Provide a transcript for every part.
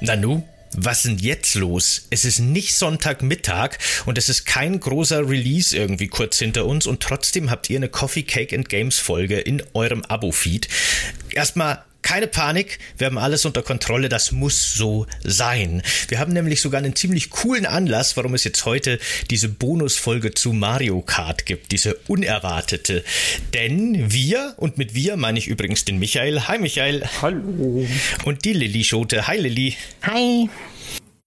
Nanu, was denn jetzt los? Es ist nicht Sonntagmittag und es ist kein großer Release irgendwie kurz hinter uns und trotzdem habt ihr eine Coffee Cake and Games Folge in eurem Abo-Feed. Erstmal keine Panik, wir haben alles unter Kontrolle, das muss so sein. Wir haben nämlich sogar einen ziemlich coolen Anlass, warum es jetzt heute diese Bonusfolge zu Mario Kart gibt, diese unerwartete. Denn wir, und mit wir meine ich übrigens den Michael. Hi Michael. Hallo. Und die Lilly Schote. Hi Lilly. Hi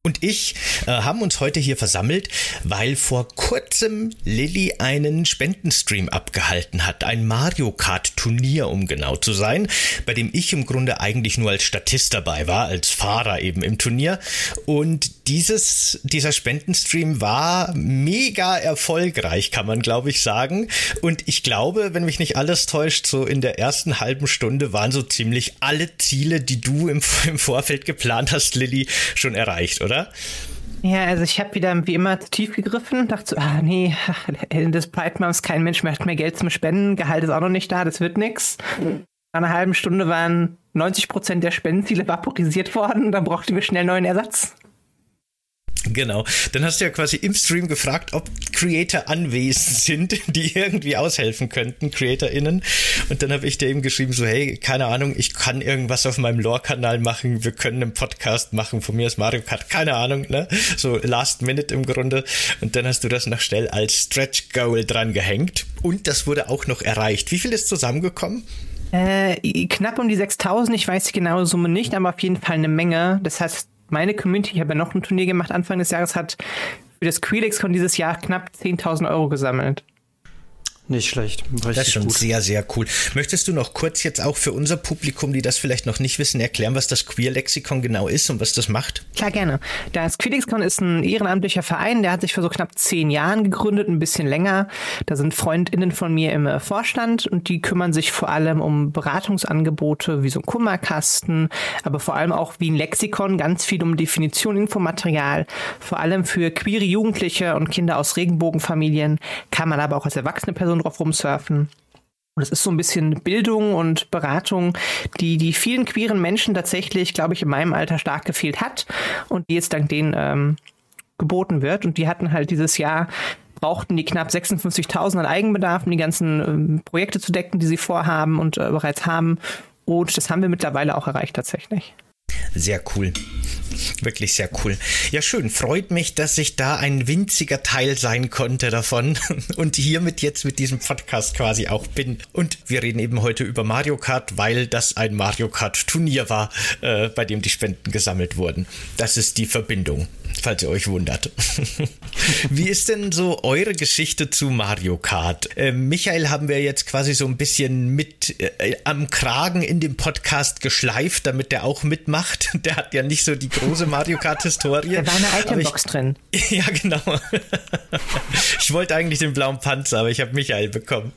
und ich äh, haben uns heute hier versammelt, weil vor kurzem Lilly einen Spendenstream abgehalten hat. Ein Mario Kart Turnier, um genau zu sein, bei dem ich im Grunde eigentlich nur als Statist dabei war, als Fahrer eben im Turnier. Und dieses, dieser Spendenstream war mega erfolgreich, kann man glaube ich sagen. Und ich glaube, wenn mich nicht alles täuscht, so in der ersten halben Stunde waren so ziemlich alle Ziele, die du im, im Vorfeld geplant hast, Lilly, schon erreicht, oder? Oder? Ja, also ich habe wieder wie immer tief gegriffen, dachte so, ah nee, das Pride kein Mensch mehr hat mehr Geld zum Spenden, Gehalt ist auch noch nicht da, das wird nix. Nach einer halben Stunde waren 90 Prozent der Spendenziele vaporisiert worden, dann brauchten wir schnell neuen Ersatz. Genau. Dann hast du ja quasi im Stream gefragt, ob Creator anwesend sind, die irgendwie aushelfen könnten, CreatorInnen. Und dann habe ich dir eben geschrieben, so, hey, keine Ahnung, ich kann irgendwas auf meinem Lore-Kanal machen, wir können einen Podcast machen, von mir ist Mario Kart, keine Ahnung, ne? So last minute im Grunde. Und dann hast du das noch schnell als Stretch Goal dran gehängt. Und das wurde auch noch erreicht. Wie viel ist zusammengekommen? Äh, knapp um die 6000, ich weiß die genaue Summe nicht, aber auf jeden Fall eine Menge. Das heißt, meine Community, ich habe ja noch ein Turnier gemacht Anfang des Jahres, hat für das Queelexcon dieses Jahr knapp 10.000 Euro gesammelt. Nicht schlecht. Richtig das ist schon gut. sehr, sehr cool. Möchtest du noch kurz jetzt auch für unser Publikum, die das vielleicht noch nicht wissen, erklären, was das Queer-Lexikon genau ist und was das macht? Klar, gerne. Das Queer-Lexikon ist ein ehrenamtlicher Verein, der hat sich vor so knapp zehn Jahren gegründet, ein bisschen länger. Da sind FreundInnen von mir im äh, Vorstand und die kümmern sich vor allem um Beratungsangebote wie so ein Kummerkasten, aber vor allem auch wie ein Lexikon, ganz viel um Definition, Infomaterial. Vor allem für queere Jugendliche und Kinder aus Regenbogenfamilien kann man aber auch als erwachsene Person drauf rumsurfen. Und es ist so ein bisschen Bildung und Beratung, die die vielen queeren Menschen tatsächlich, glaube ich, in meinem Alter stark gefehlt hat und die jetzt dank denen ähm, geboten wird. Und die hatten halt dieses Jahr brauchten die knapp 56.000 an Eigenbedarf, um die ganzen ähm, Projekte zu decken, die sie vorhaben und äh, bereits haben. Und das haben wir mittlerweile auch erreicht tatsächlich. Sehr cool. Wirklich sehr cool. Ja, schön. Freut mich, dass ich da ein winziger Teil sein konnte davon und hiermit jetzt mit diesem Podcast quasi auch bin. Und wir reden eben heute über Mario Kart, weil das ein Mario Kart Turnier war, äh, bei dem die Spenden gesammelt wurden. Das ist die Verbindung falls ihr euch wundert. Wie ist denn so eure Geschichte zu Mario Kart? Äh, Michael haben wir jetzt quasi so ein bisschen mit äh, am Kragen in dem Podcast geschleift, damit der auch mitmacht. Der hat ja nicht so die große Mario Kart-Historie. Da war eine Itembox drin. Ja, genau. ich wollte eigentlich den blauen Panzer, aber ich habe Michael bekommen.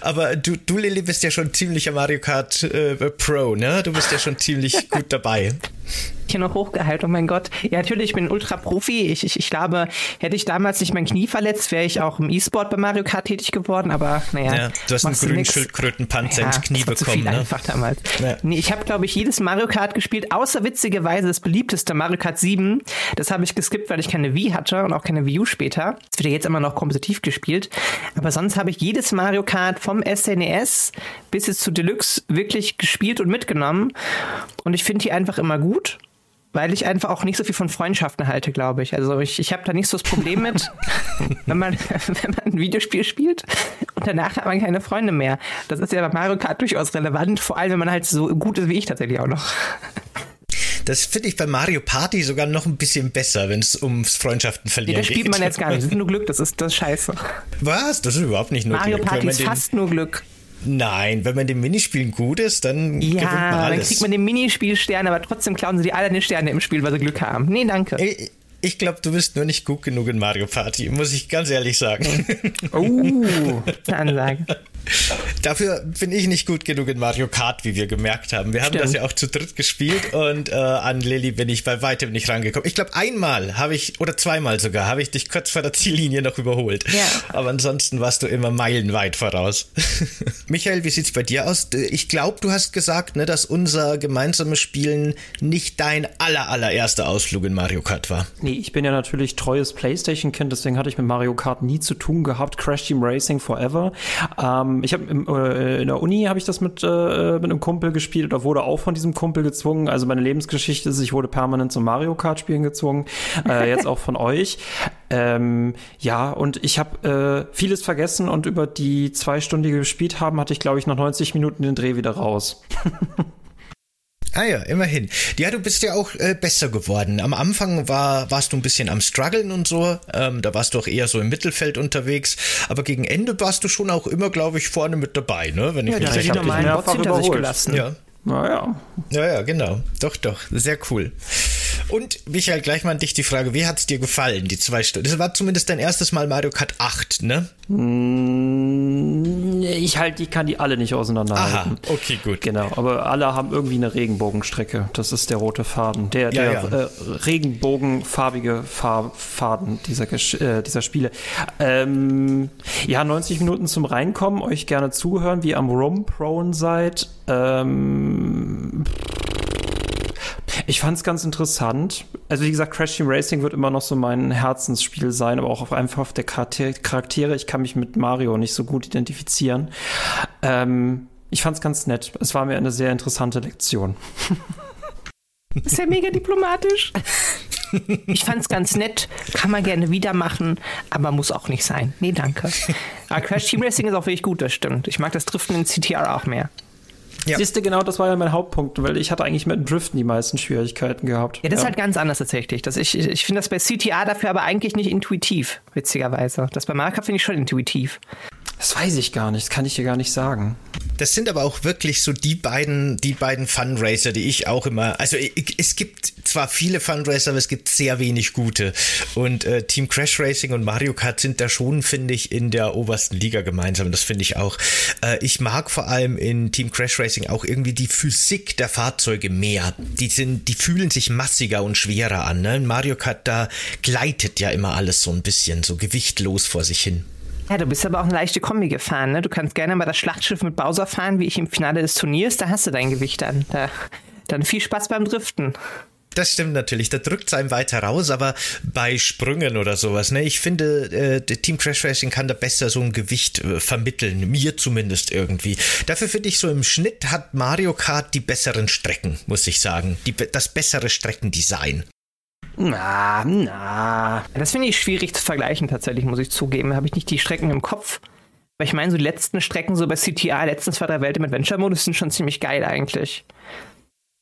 Aber du, du, Lilly, bist ja schon ziemlicher Mario Kart äh, Pro, ne? Du bist ja schon ziemlich gut dabei hier noch hochgehalten. Oh mein Gott. Ja, natürlich, ich bin Ultra-Profi. Ich, ich, ich glaube, hätte ich damals nicht mein Knie verletzt, wäre ich auch im E-Sport bei Mario Kart tätig geworden. Aber naja. Ja, du hast einen grünen Schildkrötenpanzer ja, ins Knie bekommen. Zu viel ne? einfach damals. Ja. Nee, ich habe, glaube ich, jedes Mario Kart gespielt, außer witzigerweise das beliebteste Mario Kart 7. Das habe ich geskippt, weil ich keine Wii hatte und auch keine Wii U später. Das wird ja jetzt immer noch kompetitiv gespielt. Aber sonst habe ich jedes Mario Kart vom SNES e bis jetzt zu Deluxe wirklich gespielt und mitgenommen. Und ich finde die einfach immer gut weil ich einfach auch nicht so viel von Freundschaften halte, glaube ich. Also ich, ich habe da nicht so das Problem mit, wenn, man, wenn man ein Videospiel spielt und danach hat man keine Freunde mehr. Das ist ja bei Mario Kart durchaus relevant, vor allem wenn man halt so gut ist wie ich tatsächlich auch noch. Das finde ich bei Mario Party sogar noch ein bisschen besser, wenn es ums Freundschaften verlieren geht. Nee, das spielt man jetzt gar nicht. Das ist nur Glück, das ist das scheiße. Was? Das ist überhaupt nicht nur Mario Glück. Mario Party ist fast nur Glück. Nein, wenn man dem Minispielen gut ist, dann ja, gewinnt man alles. dann kriegt man den Minispielstern, aber trotzdem klauen sie die alle den Sterne im Spiel, weil sie Glück haben. Nee, danke. Ich, ich glaube, du bist nur nicht gut genug in Mario Party, muss ich ganz ehrlich sagen. Oh, eine Ansage. Dafür bin ich nicht gut genug in Mario Kart, wie wir gemerkt haben. Wir haben Stimmt. das ja auch zu dritt gespielt und äh, an Lilly bin ich bei weitem nicht rangekommen. Ich glaube, einmal habe ich, oder zweimal sogar, habe ich dich kurz vor der Ziellinie noch überholt. Ja. Aber ansonsten warst du immer meilenweit voraus. Michael, wie sieht's bei dir aus? Ich glaube, du hast gesagt, ne, dass unser gemeinsames Spielen nicht dein aller, allererster Ausflug in Mario Kart war. Nee, ich bin ja natürlich treues Playstation-Kind, deswegen hatte ich mit Mario Kart nie zu tun gehabt. Crash Team Racing Forever. Ähm, ich habe äh, in der Uni habe ich das mit, äh, mit einem Kumpel gespielt oder wurde auch von diesem Kumpel gezwungen. Also meine Lebensgeschichte ist, ich wurde permanent zum Mario Kart spielen gezwungen. Äh, jetzt auch von euch. Ähm, ja, und ich habe äh, vieles vergessen und über die zwei Stunden, die wir gespielt haben, hatte ich, glaube ich, nach 90 Minuten den Dreh wieder raus. Ah ja, immerhin. Ja, du bist ja auch äh, besser geworden. Am Anfang war, warst du ein bisschen am struggeln und so. Ähm, da warst du auch eher so im Mittelfeld unterwegs. Aber gegen Ende warst du schon auch immer, glaube ich, vorne mit dabei, ne? Wenn ich Ja, mich der hat recht die hab dich normalen mehrfach Bots hinter sich überholt. gelassen. Ja. Naja. Ja, ja, genau. Doch, doch. Sehr cool. Und Michael, gleich mal an dich die Frage, wie hat's dir gefallen, die zwei Stunden? Das war zumindest dein erstes Mal Mario Kart 8, ne? Mm, Ich halt, ich kann die alle nicht auseinanderhalten. Aha, okay, gut. Genau, aber alle haben irgendwie eine Regenbogenstrecke. Das ist der rote Faden. Der, Ja, der ja. Äh, regenbogenfarbige Fa Faden dieser, äh, dieser Spiele. Ähm, ja, 90 Minuten zum Reinkommen, euch gerne zuhören, wie ihr am Rum-Prone seid. Ähm, ich fand es ganz interessant. Also wie gesagt, Crash Team Racing wird immer noch so mein Herzensspiel sein, aber auch auf einfach auf der Charakter- Charaktere. Ich kann mich mit Mario nicht so gut identifizieren. Ähm, ich fand es ganz nett. Es war mir eine sehr interessante Lektion. Ist ja mega diplomatisch. Ich fand's ganz nett, kann man gerne wieder machen, aber muss auch nicht sein. Nee, danke. Aber Crash Team Racing ist auch wirklich gut, das stimmt. Ich mag das Driften in CTR auch mehr. Ja. Siehst du, genau das war ja mein Hauptpunkt, weil ich hatte eigentlich mit Driften die meisten Schwierigkeiten gehabt. Ja, das ist halt ganz anders tatsächlich. Das ich ich finde das bei CTR dafür aber eigentlich nicht intuitiv, witzigerweise. Das bei Kart finde ich schon intuitiv. das weiß ich gar nicht, das kann ich dir gar nicht sagen. Das sind aber auch wirklich so die beiden, die beiden Funracer, die ich auch immer. Also es gibt zwar viele Funracer, aber es gibt sehr wenig gute. Und äh, Team Crash Racing und Mario Kart sind da schon, finde ich, in der obersten Liga gemeinsam. Das finde ich auch. Äh, ich mag vor allem in Team Crash Racing auch irgendwie die Physik der Fahrzeuge mehr. Die sind, die fühlen sich massiger und schwerer an. Ne? Mario Kart da gleitet ja immer alles so ein bisschen so gewichtlos vor sich hin. Ja, du bist aber auch eine leichte Kombi gefahren, ne? Du kannst gerne mal das Schlachtschiff mit Bowser fahren, wie ich im Finale des Turniers, da hast du dein Gewicht dann. Da, dann viel Spaß beim Driften. Das stimmt natürlich, da drückt es einem weiter raus, aber bei Sprüngen oder sowas, ne, ich finde, äh, Team Crash Racing kann da besser so ein Gewicht äh, vermitteln, mir zumindest irgendwie. Dafür finde ich so im Schnitt hat Mario Kart die besseren Strecken, muss ich sagen, die, das bessere Streckendesign. Na, na. Das finde ich schwierig zu vergleichen, tatsächlich, muss ich zugeben. Da habe ich nicht die Strecken im Kopf. Weil ich meine, so die letzten Strecken, so bei CTA, letzten zwei, drei Welt im Adventure-Modus sind schon ziemlich geil eigentlich.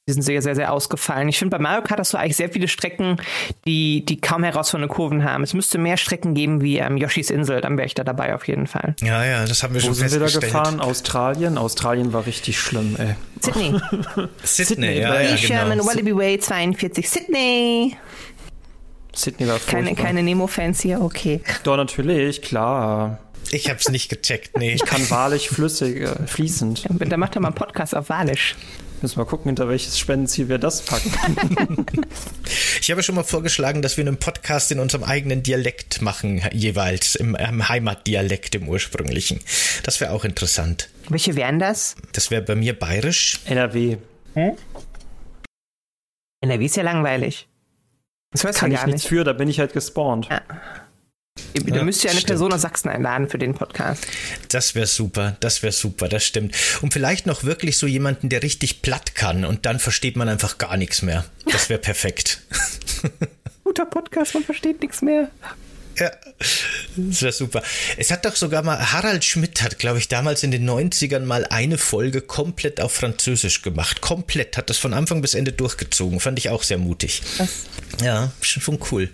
Die sind sehr, sehr, sehr ausgefallen. Ich finde, bei Mario Kart hast du eigentlich sehr viele Strecken, die, die kaum herausfordernde Kurven haben. Es müsste mehr Strecken geben wie ähm, Yoshis Insel, dann wäre ich da dabei auf jeden Fall. Ja, ja, das haben wir Wo schon sind wir da festgestellt. gefahren? Australien? Australien war richtig schlimm, ey. Sydney. Sydney, ja, Lee ja, Sherman, genau. Wallaby Way 42, Sydney. Sydney war Keine, furchtbar. keine Nemo-Fans hier, okay. Doch, natürlich, klar. Ich hab's nicht gecheckt, nee. Ich kann wahrlich flüssig, äh, fließend. Dann macht doch mal einen Podcast auf Walisch. Müssen wir gucken, hinter welches Spendenziel wir das packen. Ich habe schon mal vorgeschlagen, dass wir einen Podcast in unserem eigenen Dialekt machen, jeweils, im, im Heimatdialekt, im ursprünglichen. Das wäre auch interessant. Welche wären das? Das wäre bei mir bayerisch. NRW. NRW ist ja langweilig. Das hörst Kann du ich gar nichts nicht. für, da bin ich halt gespawnt. Ja. Du Ja, müsst ja eine stimmt. Person aus Sachsen einladen für den Podcast. Das wäre super, das wäre super, das stimmt. Und vielleicht noch wirklich so jemanden, der richtig platt kann und dann versteht man einfach gar nichts mehr. Das wäre perfekt. Guter Podcast, man versteht nichts mehr. Ja, das wäre super. Es hat doch sogar mal, Harald Schmidt hat, glaube ich, damals in den 90ern mal eine Folge komplett auf Französisch gemacht. Komplett, hat das von Anfang bis Ende durchgezogen. Fand ich auch sehr mutig. Das Ja, schon schon cool.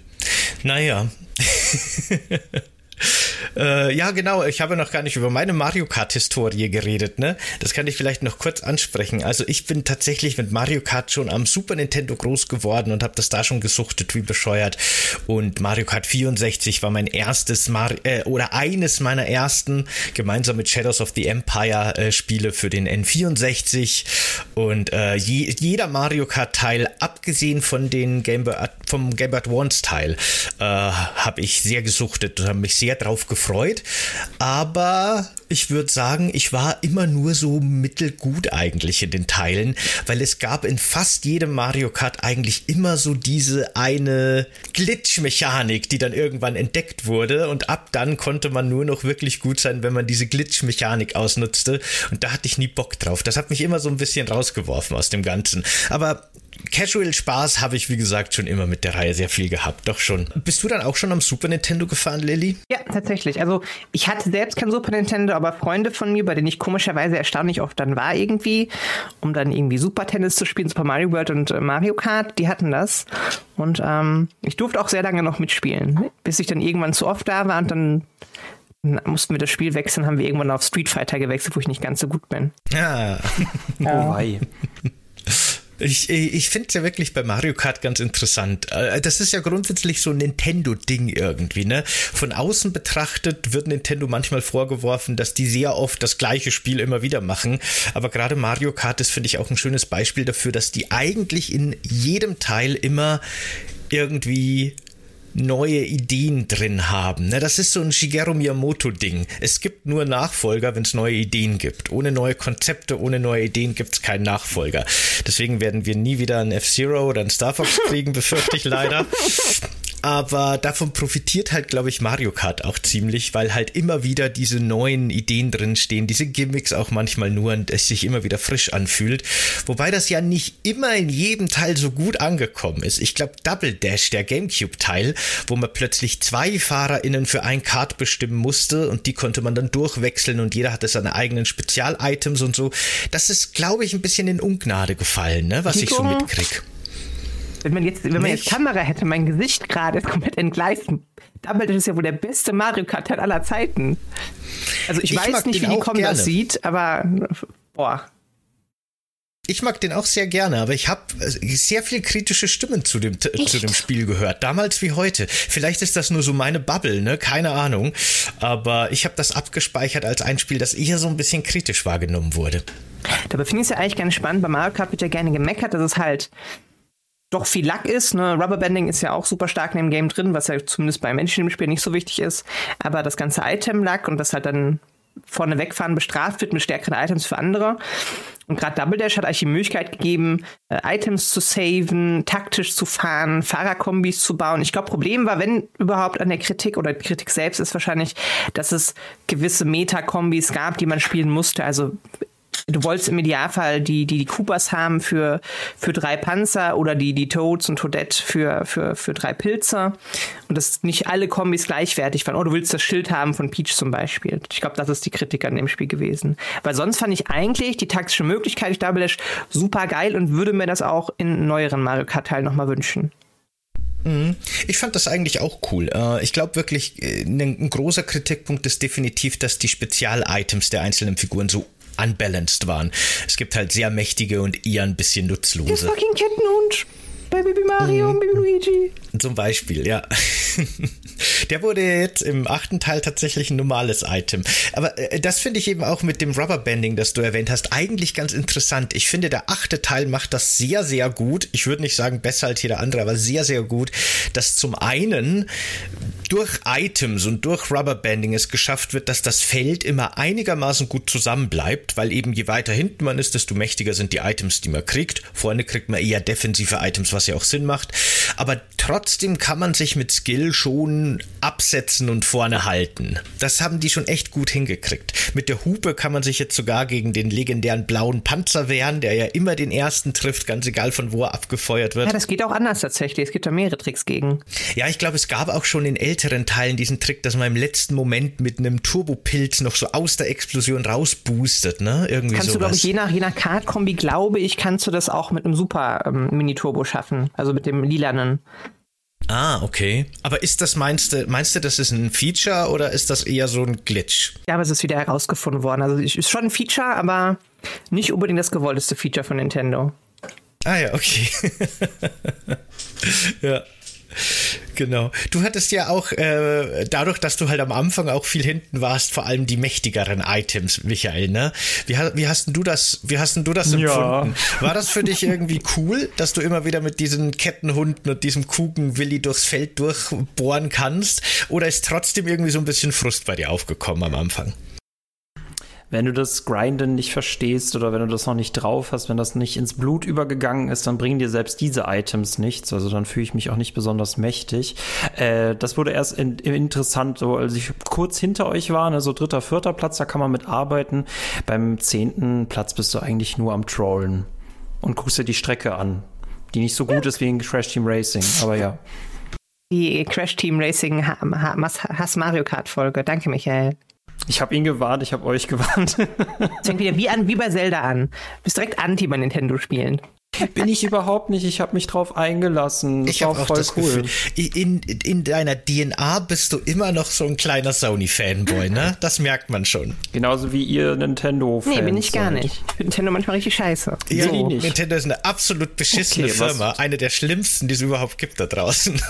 Naja. Äh, ja, genau. Ich habe noch gar nicht über meine Mario Kart-Historie geredet, ne? Das kann ich vielleicht noch kurz ansprechen. Also ich bin tatsächlich mit Mario Kart schon am Super Nintendo groß geworden und habe das da schon gesuchtet wie bescheuert. Und Mario Kart 64 war mein erstes Mar äh, oder eines meiner ersten gemeinsam mit Shadows of the Empire äh, Spiele für den N64. Und äh, je, jeder Mario Kart Teil, abgesehen von den Game vom Game Boy Advance Teil, äh, habe ich sehr gesuchtet und habe mich sehr drauf gefreut. Aber ich würde sagen, ich war immer nur so mittelgut eigentlich in den Teilen, weil es gab in fast jedem Mario Kart eigentlich immer so diese eine Glitch-Mechanik, die dann irgendwann entdeckt wurde und ab dann konnte man nur noch wirklich gut sein, wenn man diese Glitch-Mechanik ausnutzte und da hatte ich nie Bock drauf. Das hat mich immer so ein bisschen rausgeworfen aus dem Ganzen. Aber Casual Spaß habe ich, wie gesagt, schon immer mit der Reihe sehr viel gehabt. Doch schon. Bist du dann auch schon am Super Nintendo gefahren, Lilly? Ja, tatsächlich. Also ich hatte selbst kein Super Nintendo, aber Freunde von mir, bei denen ich komischerweise erstaunlich oft dann war irgendwie, um dann irgendwie Super Tennis zu spielen, Super Mario World und äh, Mario Kart, die hatten das. Und ähm, ich durfte auch sehr lange noch mitspielen, bis ich dann irgendwann zu oft da war und dann mussten wir das Spiel wechseln, haben wir irgendwann auf Street Fighter gewechselt, wo ich nicht ganz so gut bin. Ah. Ja. Oh, wei. Ich, ich finde es ja wirklich bei Mario Kart ganz interessant. Äh, das ist ja grundsätzlich so ein Nintendo-Ding irgendwie, ne? Von außen betrachtet wird Nintendo manchmal vorgeworfen, dass die sehr oft das gleiche Spiel immer wieder machen. Aber gerade Mario Kart ist, finde ich, auch ein schönes Beispiel dafür, dass die eigentlich in jedem Teil immer irgendwie neue Ideen drin haben. Ne, das ist so ein Shigeru Miyamoto-Ding. Es gibt nur Nachfolger, wenn es neue Ideen gibt. Ohne neue Konzepte, ohne neue Ideen gibt es keinen Nachfolger. Deswegen werden wir nie wieder ein F-Zero oder ein Star Fox kriegen, befürchte ich leider. Aber davon profitiert halt, glaube ich, Mario Kart auch ziemlich, weil halt immer wieder diese neuen Ideen drin stehen, diese Gimmicks auch manchmal nur und es sich immer wieder frisch anfühlt. Wobei das ja nicht immer in jedem Teil so gut angekommen ist. Ich glaube, Double Dash, der GameCube-Teil, wo man plötzlich zwei FahrerInnen für ein Kart bestimmen musste und die konnte man dann durchwechseln und jeder hatte seine eigenen Spezial-Items und so. Das ist, glaube ich, ein bisschen in Ungnade gefallen, ne, was ich so mitkrieg. Wenn man jetzt, wenn man jetzt Kamera hätte, mein Gesicht gerade ist komplett entgleist. Dumbledore ist ja wohl der beste Mario Kart aller Zeiten. Also ich, ich weiß nicht, wie die Kombi das sieht, aber boah. Ich mag den auch sehr gerne, aber ich habe sehr viel kritische Stimmen zu dem, zu dem Spiel gehört, damals wie heute. Vielleicht ist das nur so meine Bubble, ne? Keine Ahnung. Aber ich habe das abgespeichert als ein Spiel, das eher so ein bisschen kritisch wahrgenommen wurde. Dabei finde ich es ja eigentlich ganz spannend. Bei Mario Kart wird ja gerne gemeckert, dass es halt doch viel Lack ist. Ne? Rubberbanding ist ja auch super stark in dem Game drin, was ja zumindest bei Menschen im Spiel nicht so wichtig ist. Aber das ganze Item-Lack und das halt dann vorne wegfahren bestraft wird mit stärkeren Items für andere. Und gerade Double Dash hat eigentlich die Möglichkeit gegeben, äh, Items zu saven, taktisch zu fahren, Fahrerkombis zu bauen. Ich glaube, Problem war, wenn überhaupt an der Kritik oder Kritik selbst ist wahrscheinlich, dass es gewisse Meta-Kombis gab, die man spielen musste. Also du wolltest im Idealfall die, die, die Coopers haben für, für drei Panzer oder die, die Toads und Toadette für, für, für drei Pilze. Und dass nicht alle Kombis gleichwertig waren. Oh, du willst das Schild haben von Peach zum Beispiel. Ich glaube, das ist die Kritik an dem Spiel gewesen. Weil sonst fand ich eigentlich die taktische Möglichkeit, ich Double Dash, super geil und würde mir das auch in neueren Mario Kart-Teilen nochmal wünschen. Mhm. Ich fand das eigentlich auch cool. Äh, ich glaube wirklich, äh, ein großer Kritikpunkt ist definitiv, dass die Spezial-Items der einzelnen Figuren so unbalanced waren. Es gibt halt sehr mächtige und eher ein bisschen nutzlose. Der fucking Kettenhund bei Baby Mario mhm. und Baby Luigi. Zum Beispiel, ja. Der wurde jetzt im achten Teil tatsächlich ein normales Item. Aber äh, das finde ich eben auch mit dem Rubberbanding, das du erwähnt hast, eigentlich ganz interessant. Ich finde, der achte Teil macht das sehr, sehr gut. Ich würde nicht sagen besser als jeder andere, aber sehr, sehr gut, dass zum einen durch Items und durch Rubberbanding es geschafft wird, dass das Feld immer einigermaßen gut zusammenbleibt, weil eben je weiter hinten man ist, desto mächtiger sind die Items, die man kriegt. Vorne kriegt man eher defensive Items, was ja auch Sinn macht. Aber trotzdem kann man sich mit Skill schon absetzen und vorne halten. Das haben die schon echt gut hingekriegt. Mit der Hupe kann man sich jetzt sogar gegen den legendären blauen Panzer wehren, der ja immer den ersten trifft, ganz egal von wo er abgefeuert wird. Ja, das geht auch anders tatsächlich. Es gibt da mehrere Tricks gegen. Ja, ich glaube, es gab auch schon in älteren Teilen diesen Trick, dass man im letzten Moment mit einem Turbopilz noch so aus der Explosion rausboostet, ne? Irgendwie kannst sowas. du, glaube ich, je nach, je nach Card-Kombi, glaube ich, kannst du das auch mit einem Super ähm, Mini-Turbo schaffen. Also mit dem lilanen. Ah, okay. Aber ist das, meinst du, meinst du, das ist ein Feature oder ist das eher so ein Glitch? Ja, aber es ist wieder herausgefunden worden. Also es ist schon ein Feature, aber nicht unbedingt das gewollteste Feature von Nintendo. Ah ja, okay. ja. Genau. Du hattest ja auch, äh, dadurch, dass du halt am Anfang auch viel hinten warst, vor allem die mächtigeren Items, Michael, ne? Wie, wie hast denn du das, wie hast denn du das empfunden? Ja. War das für dich irgendwie cool, dass du immer wieder mit diesen Kettenhunden und diesem Kugenwilli durchs Feld durchbohren kannst? Oder ist trotzdem irgendwie so ein bisschen Frust bei dir aufgekommen am Anfang? Wenn du das Grinden nicht verstehst oder wenn du das noch nicht drauf hast, wenn das nicht ins Blut übergegangen ist, dann bringen dir selbst diese Items nichts. Also dann fühle ich mich auch nicht besonders mächtig. Äh, das wurde erst in, interessant, so als ich kurz hinter euch war, ne, so dritter, vierter Platz, da kann man mitarbeiten. Beim zehnten Platz bist du eigentlich nur am Trollen und guckst dir die Strecke an, die nicht so gut ist wie in Crash Team Racing, aber ja. Die Crash Team Racing Hass Mario Kart Folge. Danke, Michael. Ich habe ihn gewarnt, ich habe euch gewarnt. Es fängt wieder wie, an, wie bei Zelda an. Du bist direkt anti bei Nintendo-Spielen. Bin ich überhaupt nicht. Ich habe mich drauf eingelassen. Das ich habe auch voll das cool. Gefühl, in, in deiner DNA bist du immer noch so ein kleiner Sony-Fanboy, ne? Das merkt man schon. Genauso wie ihr Nintendo-Fans. Nee, bin ich gar nicht. Nintendo manchmal richtig scheiße. Ja, so. Nintendo ist eine absolut beschissene okay, Firma. Eine der schlimmsten, die es überhaupt gibt da draußen.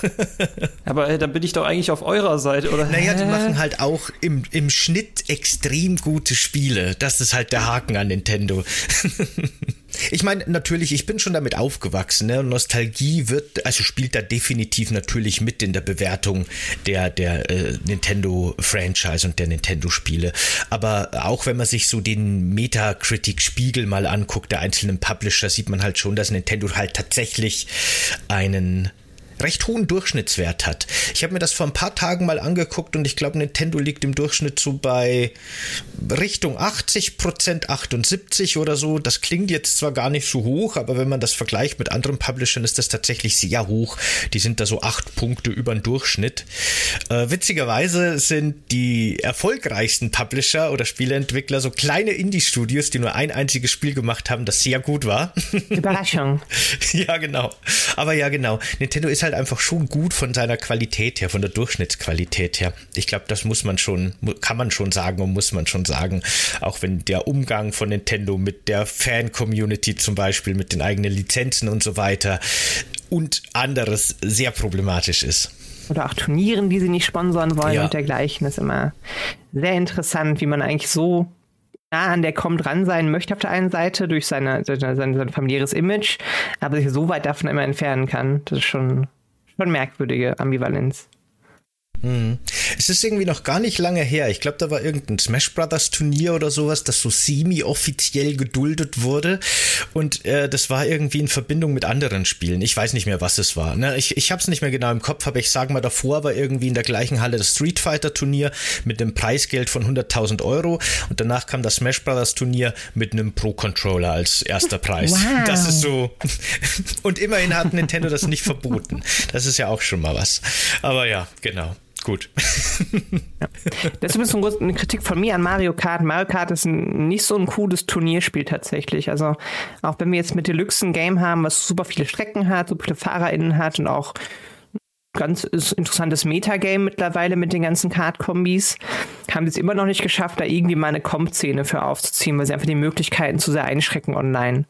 Aber äh, dann bin ich doch eigentlich auf eurer Seite, oder? Naja, die machen halt auch im, im Schnitt extrem gute Spiele. Das ist halt der Haken an Nintendo. Ich meine, natürlich, ich bin schon damit aufgewachsen. Ne? Nostalgie wird, also spielt da definitiv natürlich mit in der Bewertung der, der äh, Nintendo-Franchise und der Nintendo-Spiele. Aber auch wenn man sich so den Metacritic-Spiegel mal anguckt, der einzelnen Publisher, sieht man halt schon, dass Nintendo halt tatsächlich einen recht hohen Durchschnittswert hat. Ich habe mir das vor ein paar Tagen mal angeguckt und ich glaube, Nintendo liegt im Durchschnitt so bei Richtung 80 Prozent, 78 oder so. Das klingt jetzt zwar gar nicht so hoch, aber wenn man das vergleicht mit anderen Publishern, ist das tatsächlich sehr hoch. Die sind da so acht Punkte über den Durchschnitt. Äh, witzigerweise sind die erfolgreichsten Publisher oder Spieleentwickler so kleine Indie-Studios, die nur ein einziges Spiel gemacht haben, das sehr gut war. Überraschung. ja, genau. Aber ja, genau. Nintendo ist halt halt einfach schon gut von seiner Qualität her, von der Durchschnittsqualität her. Ich glaube, das muss man schon, kann man schon sagen und muss man schon sagen. Auch wenn der Umgang von Nintendo mit der Fan-Community zum Beispiel, mit den eigenen Lizenzen und so weiter und anderes sehr problematisch ist oder auch Turnieren, die sie nicht sponsern wollen ja. und dergleichen. Das ist immer sehr interessant, wie man eigentlich so nah an der Com dran sein möchte auf der einen Seite durch seine, seine, sein, sein familiäres Image, aber sich so weit davon immer entfernen kann. Das ist schon, schon merkwürdige Ambivalenz. Hm. Es ist irgendwie noch gar nicht lange her. Ich glaube, da war irgendein Smash Brothers Turnier oder sowas, das so semi-offiziell geduldet wurde. Und äh, das war irgendwie in Verbindung mit anderen Spielen. Ich weiß nicht mehr, was es war. Ne? Ich, ich habe es nicht mehr genau im Kopf, aber ich sage mal, davor war irgendwie in der gleichen Halle das Street Fighter Turnier mit einem Preisgeld von 100.000 Euro. Und danach kam das Smash Brothers Turnier mit einem Pro-Controller als erster Preis. Wow. Das ist so. Und immerhin hat Nintendo das nicht verboten. Das ist ja auch schon mal was. Aber ja, genau. Gut. ja. Das ist ein bisschen eine Kritik von mir an Mario Kart. Mario Kart ist ein, nicht so ein cooles Turnierspiel tatsächlich. Also auch wenn wir jetzt mit Deluxe ein Game haben, was super viele Strecken hat, super viele FahrerInnen hat und auch ganz interessantes Metagame mittlerweile mit den ganzen Kart-Kombis, haben sie es immer noch nicht geschafft, da irgendwie mal eine Comp-Szene für aufzuziehen, weil sie einfach die Möglichkeiten zu sehr einschrecken online.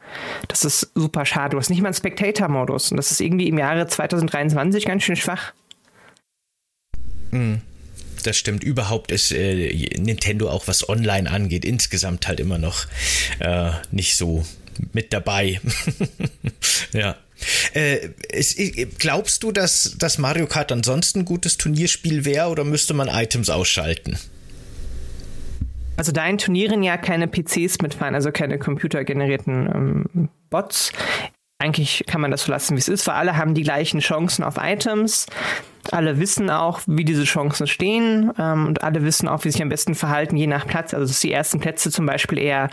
Das ist super schade. Du hast nicht mal einen Spectator-Modus und das ist irgendwie im Jahre 2023 ganz schön schwach. Mhm. Das stimmt. Überhaupt ist äh, Nintendo auch was online angeht, insgesamt halt immer noch äh, nicht so mit dabei. ja. Äh, ist, glaubst du, dass, dass Mario Kart ansonsten ein gutes Turnierspiel wäre oder müsste man Items ausschalten? Also da in Turnieren ja keine PCs mitfahren, also keine computergenerierten ähm, Bots, eigentlich kann man das so lassen, wie es ist, weil alle haben die gleichen Chancen auf Items. Alle wissen auch, wie diese Chancen stehen ähm, und alle wissen auch, wie sie sich am besten verhalten, je nach Platz. Also, dass die ersten Plätze zum Beispiel eher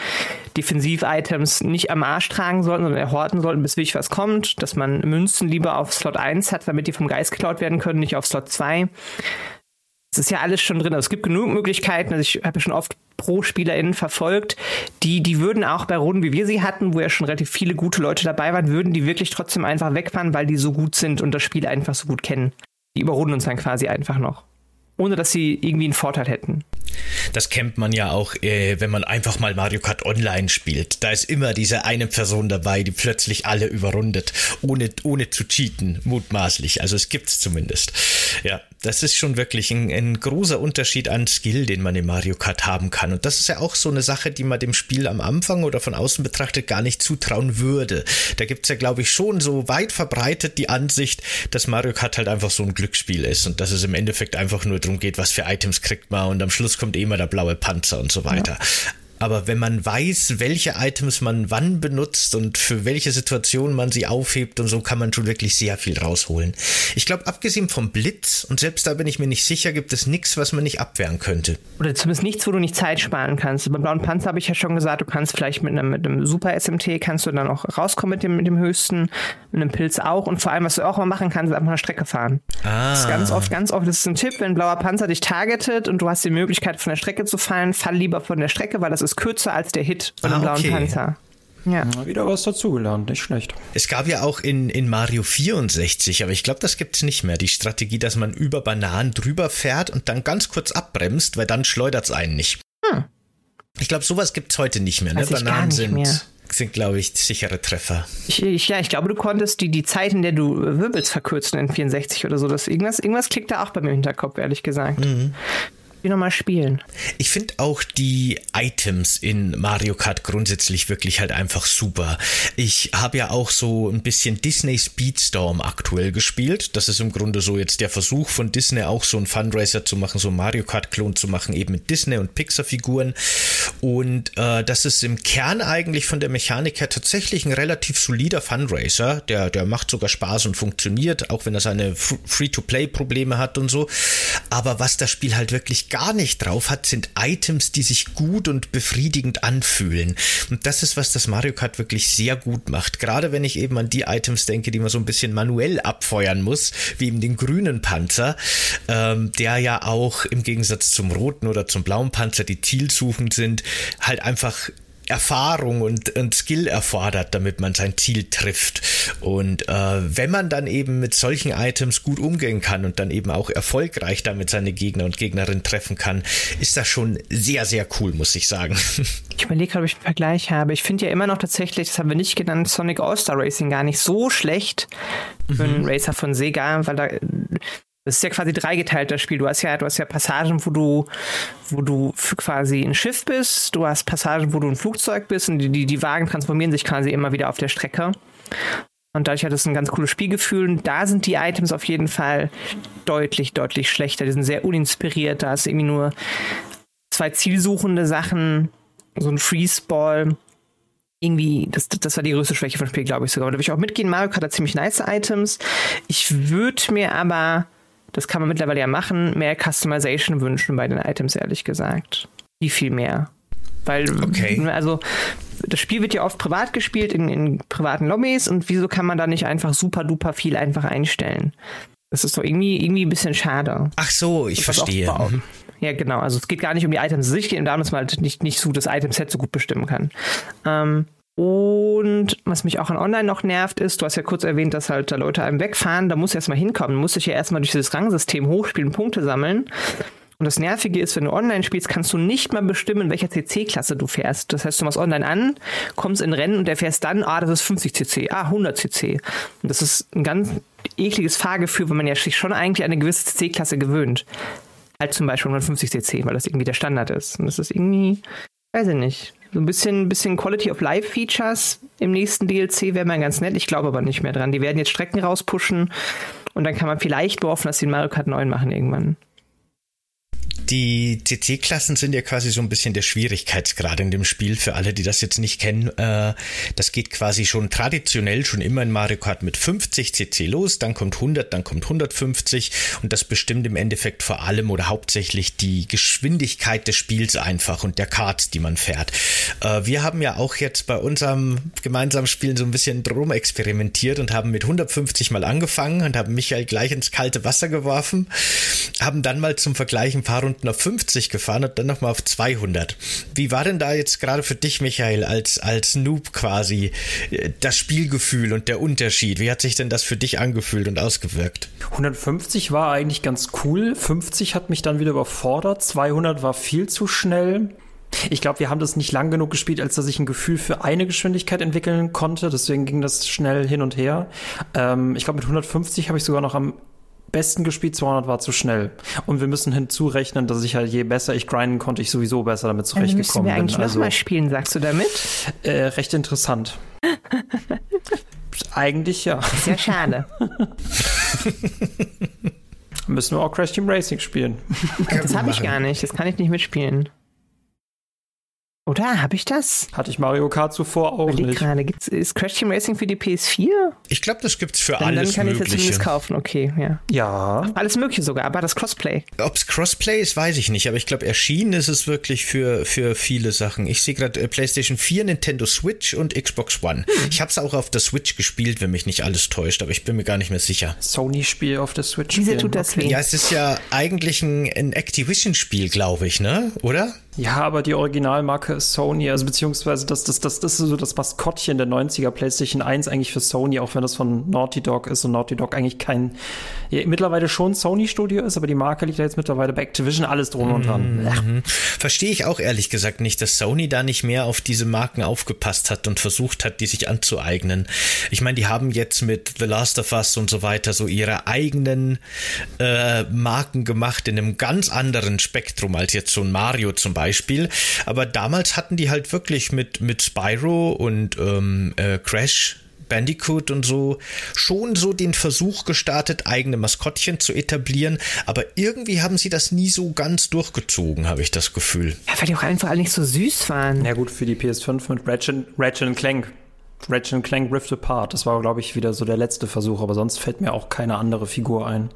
Defensiv-Items nicht am Arsch tragen sollten, sondern erhorten sollten, bis wirklich was kommt. Dass man Münzen lieber auf Slot 1 hat, damit die vom Geist geklaut werden können, nicht auf Slot 2. Das ist ja alles schon drin. Also es gibt genug Möglichkeiten. Also ich habe ja schon oft Pro-SpielerInnen verfolgt, die, die würden auch bei Runden, wie wir sie hatten, wo ja schon relativ viele gute Leute dabei waren, würden die wirklich trotzdem einfach wegfahren, weil die so gut sind und das Spiel einfach so gut kennen. Die überrunden uns dann quasi einfach noch ohne dass sie irgendwie einen Vorteil hätten. Das kennt man ja auch, äh, wenn man einfach mal Mario Kart Online spielt. Da ist immer diese eine Person dabei, die plötzlich alle überrundet, ohne, ohne zu cheaten, mutmaßlich. Also es gibt's zumindest. Ja, das ist schon wirklich ein, ein großer Unterschied an Skill, den man im Mario Kart haben kann. Und das ist ja auch so eine Sache, die man dem Spiel am Anfang oder von außen betrachtet gar nicht zutrauen würde. Da gibt's ja, glaube ich, schon so weit verbreitet die Ansicht, dass Mario Kart halt einfach so ein Glücksspiel ist und dass es im Endeffekt einfach nur darum geht, was für Items kriegt man und am Schluss kommt eh immer der blaue Panzer und so weiter. Ja. Aber wenn man weiß, welche Items man wann benutzt und für welche Situation man sie aufhebt und so, kann man schon wirklich sehr viel rausholen. Ich glaube, abgesehen vom Blitz, und selbst da bin ich mir nicht sicher, gibt es nichts, was man nicht abwehren könnte. Oder zumindest nichts, wo du nicht Zeit sparen kannst. Beim blauen Panzer habe ich ja schon gesagt, du kannst vielleicht mit einem, mit einem Super SMT kannst du dann auch rauskommen mit dem, mit dem höchsten, mit einem Pilz auch. Und vor allem, was du auch mal machen kannst, ist einfach eine Strecke fahren. Ah. Das ist ganz oft, ganz oft, das ist ein Tipp, wenn ein blauer Panzer dich targetet und du hast die Möglichkeit, von der Strecke zu fallen, fall lieber von der Strecke, weil das ist ist kürzer als der Hit von dem ah, blauen okay. Panzer. Ja. Wieder was dazugelernt, nicht schlecht. Es gab ja auch in, in Mario 64, aber ich glaube, das gibt es nicht mehr, die Strategie, dass man über Bananen drüber fährt und dann ganz kurz abbremst, weil dann schleudert es einen nicht. Hm. Ich glaube, sowas gibt es heute nicht mehr. Ne? Bananen sind, mehr. sind glaube ich, sichere Treffer. Ich, ich, ja, ich glaube, du konntest die, die Zeit, in der du Wirbels verkürzen in 64 oder so, das irgendwas, irgendwas klickt da auch bei mir im Hinterkopf, ehrlich gesagt. Mhm die nochmal spielen. Ich finde auch die Items in Mario Kart grundsätzlich wirklich halt einfach super. Ich habe ja auch so ein bisschen Disney Speedstorm aktuell gespielt. Das ist im Grunde so jetzt der Versuch von Disney auch so einen Fundraiser zu machen, so einen Mario Kart Klon zu machen, eben mit Disney und Pixar Figuren. Und äh, das ist im Kern eigentlich von der Mechanik her tatsächlich ein relativ solider Fundraiser. Der, der macht sogar Spaß und funktioniert, auch wenn er seine Free-to-Play-Probleme hat und so. Aber was das Spiel halt wirklich gar nicht drauf hat, sind Items, die sich gut und befriedigend anfühlen. Und das ist, was das Mario Kart wirklich sehr gut macht. Gerade wenn ich eben an die Items denke, die man so ein bisschen manuell abfeuern muss, wie eben den grünen Panzer, ähm, der ja auch im Gegensatz zum roten oder zum blauen Panzer, die zielsuchend sind, halt einfach Erfahrung und, und Skill erfordert, damit man sein Ziel trifft. Und äh, wenn man dann eben mit solchen Items gut umgehen kann und dann eben auch erfolgreich damit seine Gegner und Gegnerinnen treffen kann, ist das schon sehr, sehr cool, muss ich sagen. Ich überlege gerade, ob ich einen Vergleich habe. Ich finde ja immer noch tatsächlich, das haben wir nicht genannt, Sonic All-Star Racing gar nicht so schlecht für einen mhm. Racer von Sega, weil da das ist ja quasi dreigeteilt, das Spiel. Du hast ja, du hast ja Passagen, wo du, wo du quasi ein Schiff bist, du hast Passagen, wo du ein Flugzeug bist und die, die, Wagen transformieren sich quasi immer wieder auf der Strecke. Und dadurch hat es ein ganz cooles Spielgefühl. Und da sind die Items auf jeden Fall deutlich, deutlich schlechter. Die sind sehr uninspiriert. Da ist irgendwie nur zwei zielsuchende Sachen, so ein Freeze-Ball. Irgendwie, das, das war die größte Schwäche vom Spiel, glaube ich sogar. Da würde ich auch mitgehen. Mario Kart hat ziemlich nice Items. Ich würde mir aber das kann man mittlerweile ja machen, mehr Customization wünschen bei den Items, ehrlich gesagt. Wie viel mehr. Weil, okay. also, das Spiel wird ja oft privat gespielt, in, in privaten Lobbys, und wieso kann man da nicht einfach super duper viel einfach einstellen? Das ist doch irgendwie, irgendwie ein bisschen schade. Ach so, ich verstehe. Mhm. Ja, genau. Also es geht gar nicht um die Items sich, geht darum, dass man halt nicht, nicht so das Item-Set so gut bestimmen kann. Ähm, und was mich auch an Online noch nervt, ist, du hast ja kurz erwähnt, dass halt da Leute einem wegfahren, da muss erstmal hinkommen, muss ich ja erstmal durch dieses Rangsystem hochspielen, Punkte sammeln. Und das Nervige ist, wenn du online spielst, kannst du nicht mal bestimmen, welcher CC-Klasse du fährst. Das heißt, du machst online an, kommst in Rennen und der fährst dann, ah, das ist 50 CC, ah, 100 CC. Und das ist ein ganz ekliges Fahrgefühl, weil man ja sich schon eigentlich an eine gewisse CC-Klasse gewöhnt. Halt zum Beispiel 150 CC, weil das irgendwie der Standard ist. Und das ist irgendwie, weiß ich nicht. So ein bisschen, bisschen Quality of Life Features im nächsten DLC wäre mal ganz nett. Ich glaube aber nicht mehr dran. Die werden jetzt Strecken rauspushen und dann kann man vielleicht behoffen, dass sie in Mario Kart 9 machen irgendwann die CC-Klassen sind ja quasi so ein bisschen der Schwierigkeitsgrad in dem Spiel. Für alle, die das jetzt nicht kennen, äh, das geht quasi schon traditionell schon immer in Mario Kart mit 50 CC los, dann kommt 100, dann kommt 150 und das bestimmt im Endeffekt vor allem oder hauptsächlich die Geschwindigkeit des Spiels einfach und der Karts, die man fährt. Äh, wir haben ja auch jetzt bei unserem gemeinsamen Spielen so ein bisschen drum experimentiert und haben mit 150 mal angefangen und haben Michael gleich ins kalte Wasser geworfen, haben dann mal zum Vergleich ein paar Runden Runden auf 50 gefahren und dann nochmal auf 200. Wie war denn da jetzt gerade für dich, Michael, als, als Noob quasi äh, das Spielgefühl und der Unterschied? Wie hat sich denn das für dich angefühlt und ausgewirkt? 150 war eigentlich ganz cool. 50 hat mich dann wieder überfordert. 200 war viel zu schnell. Ich glaube, wir haben das nicht lang genug gespielt, als dass ich ein Gefühl für eine Geschwindigkeit entwickeln konnte. Deswegen ging das schnell hin und her. Ähm, ich glaube, mit 150 habe ich sogar noch am besten gespielt, 200 war zu schnell. Und wir müssen hinzurechnen, dass ich halt je besser ich grinden konnte, ich sowieso besser damit zurechtgekommen bin. eigentlich also noch mal spielen, sagst du damit? Äh, recht interessant. eigentlich ja. Sehr schade. müssen wir auch Crash Team Racing spielen. Das habe ich gar nicht. Das kann ich nicht mitspielen. Oder? Habe ich das? Hatte ich Mario Kart zuvor auch Überleg nicht. gerade, gibt's, ist Crash Team Racing für die PS4? Ich glaube, das gibt's für Dann, alles dann kann ich es zumindest kaufen, okay, ja. Ja. Alles mögliche sogar, aber das Crossplay. Ob es Crossplay ist, weiß ich nicht, aber ich glaube, erschienen ist es wirklich für, für viele Sachen. Ich sehe gerade äh, PlayStation 4, Nintendo Switch und Xbox One. Ich habe es auch auf der Switch gespielt, wenn mich nicht alles täuscht, aber ich bin mir gar nicht mehr sicher. Sony-Spiel auf der Switch. Wieso tut das weh? Ja, es ist ja eigentlich ein, ein Activision-Spiel, glaube ich, ne? Oder? Ja, aber die Originalmarke Sony, also beziehungsweise das, das, das, das ist so das Maskottchen der 90er PlayStation 1 eigentlich für Sony, auch wenn das von Naughty Dog ist und Naughty Dog eigentlich kein, ja, mittlerweile schon Sony-Studio ist, aber die Marke liegt ja jetzt mittlerweile bei Activision, alles drum und dran. Ja. Mhm. Verstehe ich auch ehrlich gesagt nicht, dass Sony da nicht mehr auf diese Marken aufgepasst hat und versucht hat, die sich anzueignen. Ich meine, die haben jetzt mit The Last of Us und so weiter so ihre eigenen äh, Marken gemacht in einem ganz anderen Spektrum als jetzt so ein Mario zum Beispiel. Aber damals hatten die halt wirklich mit, mit Spyro und ähm, äh, Crash Bandicoot und so schon so den Versuch gestartet, eigene Maskottchen zu etablieren, aber irgendwie haben sie das nie so ganz durchgezogen, habe ich das Gefühl. Ja, weil die auch einfach alle nicht so süß waren. ja gut, für die PS5 mit Ratchet, Ratchet Clank. Ratchet Clank Rift Apart, das war, glaube ich, wieder so der letzte Versuch, aber sonst fällt mir auch keine andere Figur ein.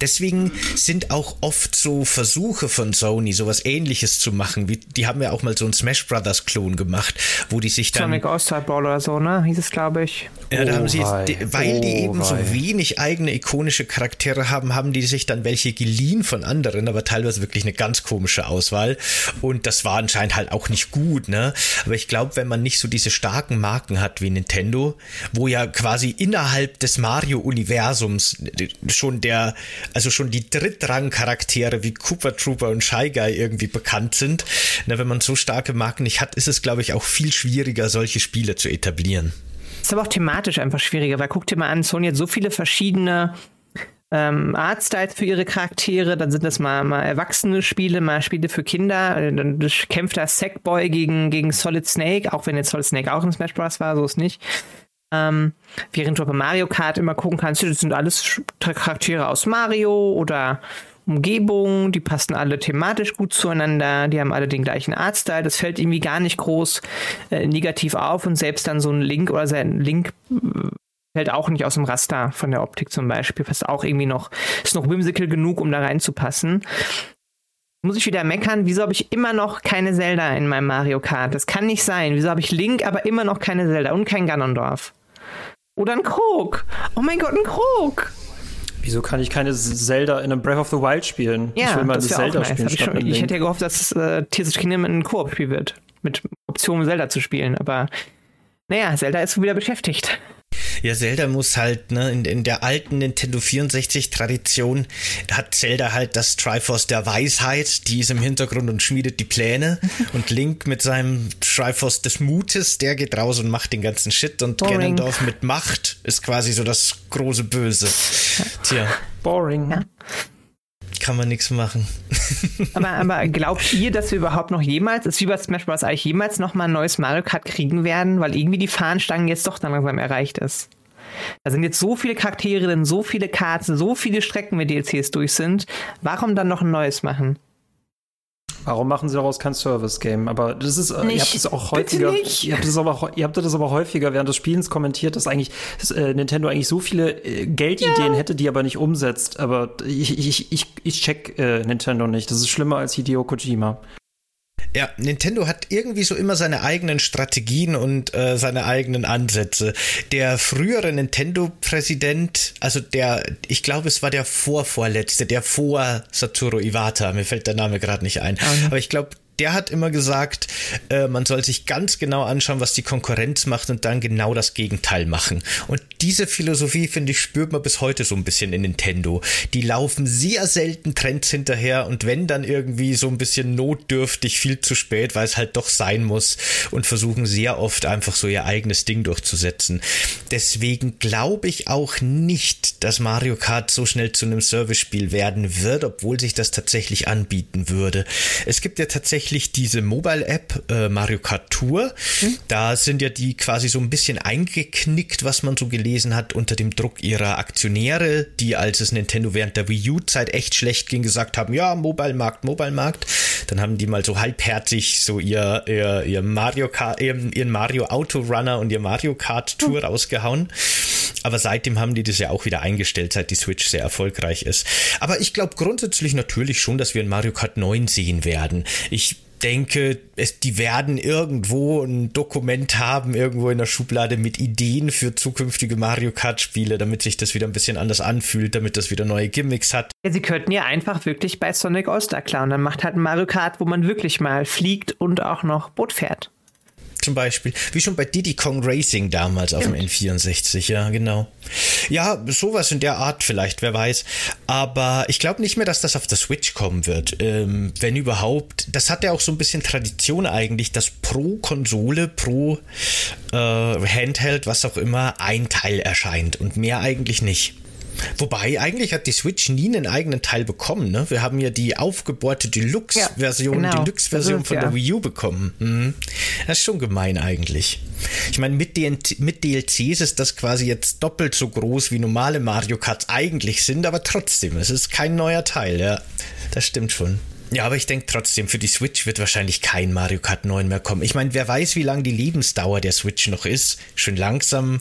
Deswegen sind auch oft so Versuche von Sony, sowas ähnliches zu machen. Wie, die haben ja auch mal so einen Smash Brothers Klon gemacht, wo die sich dann. Sonic All-Star Brawl oder so, ne? Hieß es, glaube ich. Ja, da haben sie, Oh wei. die- weil die Oh eben so wei. wenig eigene ikonische Charaktere haben, haben die sich dann welche geliehen von anderen, aber teilweise wirklich eine ganz komische Auswahl. Und das war anscheinend halt auch nicht gut, ne? Aber ich glaube, wenn man nicht so diese starken Marken hat wie Nintendo, wo ja quasi innerhalb des Mario-Universums schon der, also schon die Drittrang-Charaktere wie Cooper Trooper und Shy Guy irgendwie bekannt sind, na, wenn man so starke Marken nicht hat, ist es, glaube ich, auch viel schwieriger, solche Spiele zu etablieren. Ist aber auch thematisch einfach schwieriger, weil guck dir mal an, Sony hat so viele verschiedene ähm, Artstyles für ihre Charaktere, dann sind das mal, mal erwachsene Spiele, mal Spiele für Kinder, äh, dann kämpft da Sackboy gegen, gegen Solid Snake, auch wenn jetzt Solid Snake auch in Smash Bros. war, so ist nicht. Ähm, während du bei Mario Kart immer gucken kannst, das sind alles Charaktere aus Mario oder Umgebung, die passen alle thematisch gut zueinander, die haben alle den gleichen Artstyle, das fällt irgendwie gar nicht groß äh, negativ auf und selbst dann so ein Link oder sein Link äh, fällt auch nicht aus dem Raster von der Optik zum Beispiel, passt auch irgendwie noch, ist noch whimsical genug, um da reinzupassen. Muss ich wieder meckern, wieso habe ich immer noch keine Zelda in meinem Mario Kart? Das kann nicht sein. Wieso habe ich Link, aber immer noch keine Zelda und kein Ganondorf? Oder ein Krog. Oh mein Gott, ein Krog. Wieso kann ich keine Zelda in einem Breath of the Wild spielen? Ja, ich will mal das das Zelda nice. spielen ich, schon, ich hätte ja gehofft, dass äh, Tears of Kingdom ein Koop-Spiel wird. Mit Option, Zelda zu spielen. Aber naja, Zelda ist wieder beschäftigt. Ja, Zelda muss halt, ne, in, in der alten Nintendo 64-Tradition hat Zelda halt das Triforce der Weisheit, die ist im Hintergrund und schmiedet die Pläne. und Link mit seinem Triforce des Mutes, der geht raus und macht den ganzen Shit. Und Boring. Ganondorf mit Macht ist quasi so das große Böse. Tja, Boring. Ja. Kann man nichts machen. Aber, aber glaubt ihr, dass wir überhaupt noch jemals, ist wie bei Smash Bros. eigentlich jemals noch mal ein neues Mario Kart kriegen werden, weil irgendwie die Fahnenstangen jetzt doch dann langsam erreicht ist? Da sind jetzt so viele Charaktere so viele Karten, so viele Strecken mit DLCs durch sind. Warum dann noch ein neues machen? Warum machen sie daraus kein Service-Game? Aber das ist, äh, Nicht. ihr habt es auch häufiger, ihr habt es aber, ihr habt das aber häufiger während des Spielens kommentiert, dass eigentlich dass, äh, Nintendo eigentlich so viele äh, Geldideen hätte, die aber nicht umsetzt. Aber ich, ich, ich, ich check äh, Nintendo nicht. Das ist schlimmer als Hideo Kojima. Ja, Nintendo hat irgendwie so immer seine eigenen Strategien und äh, seine eigenen Ansätze. Der frühere Nintendo-Präsident, also der, ich glaube, es war der vorvorletzte, der vor Satoru Iwata, mir fällt der Name gerade nicht ein, mhm. aber ich glaube, der hat immer gesagt, äh, man soll sich ganz genau anschauen, was die Konkurrenz macht und dann genau das Gegenteil machen. Und diese Philosophie, finde ich, spürt man bis heute so ein bisschen in Nintendo. Die laufen sehr selten Trends hinterher und wenn dann irgendwie so ein bisschen notdürftig viel zu spät, weil es halt doch sein muss und versuchen sehr oft einfach so ihr eigenes Ding durchzusetzen. Deswegen glaube ich auch nicht, dass Mario Kart so schnell zu einem Service-Spiel werden wird, obwohl sich das tatsächlich anbieten würde. Es gibt ja tatsächlich tatsächlich diese Mobile-App äh, Mario Kart Tour. Mhm. Da sind ja die quasi so ein bisschen eingeknickt, was man so gelesen hat, unter dem Druck ihrer Aktionäre, die als es Nintendo während der Wii U-Zeit echt schlecht ging, gesagt haben, ja, Mobile-Markt, Mobile-Markt. Dann haben die mal so halbherzig so ihr, ihr, ihr Mario Kart, ihren Mario Auto Runner und ihr Mario Kart Tour mhm. rausgehauen. Aber seitdem haben die das ja auch wieder eingestellt, seit die Switch sehr erfolgreich ist. Aber ich glaube grundsätzlich natürlich schon, dass wir ein Mario Kart 9 sehen werden. Ich denke, es, die werden irgendwo ein Dokument haben, irgendwo in der Schublade mit Ideen für zukünftige Mario Kart-Spiele, damit sich das wieder ein bisschen anders anfühlt, damit das wieder neue Gimmicks hat. Ja, sie könnten ja einfach wirklich bei Sonic All-Star klauen. Dann macht halt ein Mario Kart, wo man wirklich mal fliegt und auch noch Boot fährt zum Beispiel. Wie schon bei Diddy Kong Racing damals auf dem N64, ja, genau. Ja, sowas in der Art vielleicht, wer weiß. Aber ich glaube nicht mehr, dass das auf der Switch kommen wird. Ähm, wenn überhaupt. Das hat ja auch so ein bisschen Tradition eigentlich, dass pro Konsole, pro äh, Handheld, was auch immer, ein Teil erscheint und mehr eigentlich nicht. Wobei, eigentlich hat die Switch nie einen eigenen Teil bekommen. Ne? Wir haben ja die aufgebohrte Deluxe-Version, ja, genau. Deluxe-Version von ja. der Wii U bekommen. Mhm. Das ist schon gemein eigentlich. Ich meine, mit, mit DLCs ist das quasi jetzt doppelt so groß, wie normale Mario Karts eigentlich sind, aber trotzdem, es ist kein neuer Teil, ja. Das stimmt schon. Ja, aber ich denke trotzdem, für die Switch wird wahrscheinlich kein Mario Kart 9 mehr kommen. Ich meine, wer weiß, wie lang die Lebensdauer der Switch noch ist. Schön langsam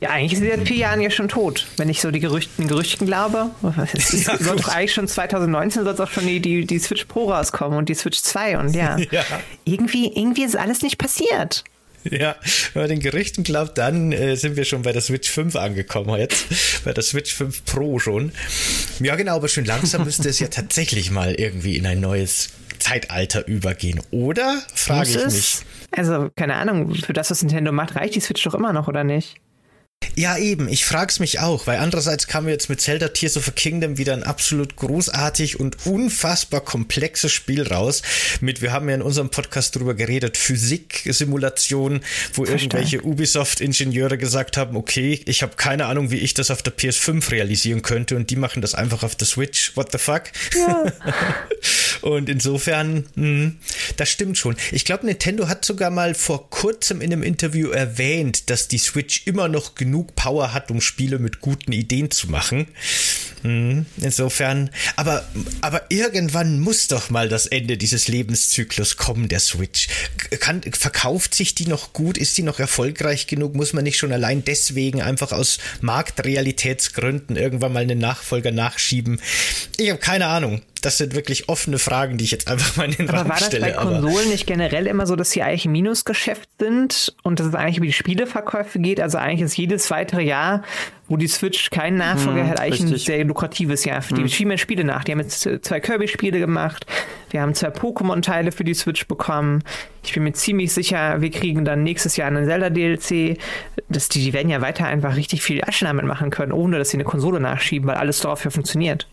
ja, eigentlich ist vier Jahren ja schon tot, wenn ich so die Gerüchten, Gerüchten glaube. Es ja, soll doch eigentlich schon 2019 soll auch schon die, die, die Switch Pro rauskommen und die Switch 2 und ja. ja. Irgendwie, irgendwie ist alles nicht passiert. Ja, wenn man den Gerüchten glaubt, dann äh, sind wir schon bei der Switch 5 angekommen jetzt. Bei der Switch 5 Pro schon. Ja, genau, aber schön langsam müsste es ja tatsächlich mal irgendwie in ein neues Zeitalter übergehen. Oder? Frage ich mich. Also, keine Ahnung, für das, was Nintendo macht, reicht die Switch doch immer noch, oder nicht? Ja, eben. Ich frag's mich auch, weil andererseits kam jetzt mit Zelda Tears of a Kingdom wieder ein absolut großartig und unfassbar komplexes Spiel raus. Mit, wir haben ja in unserem Podcast drüber geredet, Physik-Simulation, wo Verstehe. irgendwelche Ubisoft-Ingenieure gesagt haben, okay, ich habe keine Ahnung, wie ich das auf der PS5 realisieren könnte und die machen das einfach auf der Switch. What the fuck? Ja. und insofern, mh, hm, das stimmt schon. Ich glaube, Nintendo hat sogar mal vor kurzem in einem Interview erwähnt, dass die Switch immer noch genug genug Power hat, um Spiele mit guten Ideen zu machen. Mhm. Insofern, aber, aber irgendwann muss doch mal das Ende dieses Lebenszyklus kommen, der Switch. Kann, verkauft sich die noch gut? Ist die noch erfolgreich genug? Muss man nicht schon allein deswegen einfach aus Marktrealitätsgründen irgendwann mal einen Nachfolger nachschieben? Ich habe keine Ahnung das sind wirklich offene Fragen, die ich jetzt einfach mal in den aber Raum stelle. Aber war das bei Konsolen nicht generell immer so, dass sie eigentlich ein Minusgeschäft sind und dass es eigentlich über die Spieleverkäufe geht? Also eigentlich ist jedes weitere Jahr, wo die Switch keinen Nachfolger hm, hat, eigentlich richtig. ein sehr lukratives Jahr für die. Hm. Schieben Spiele nach. Die haben jetzt zwei Kirby-Spiele gemacht. Wir haben zwei Pokémon-Teile für die Switch bekommen. Ich bin mir ziemlich sicher, wir kriegen dann nächstes Jahr einen Zelda-DLC. Die, die werden ja weiter einfach richtig viel Asche damit machen können, ohne dass sie eine Konsole nachschieben, weil alles dafür funktioniert.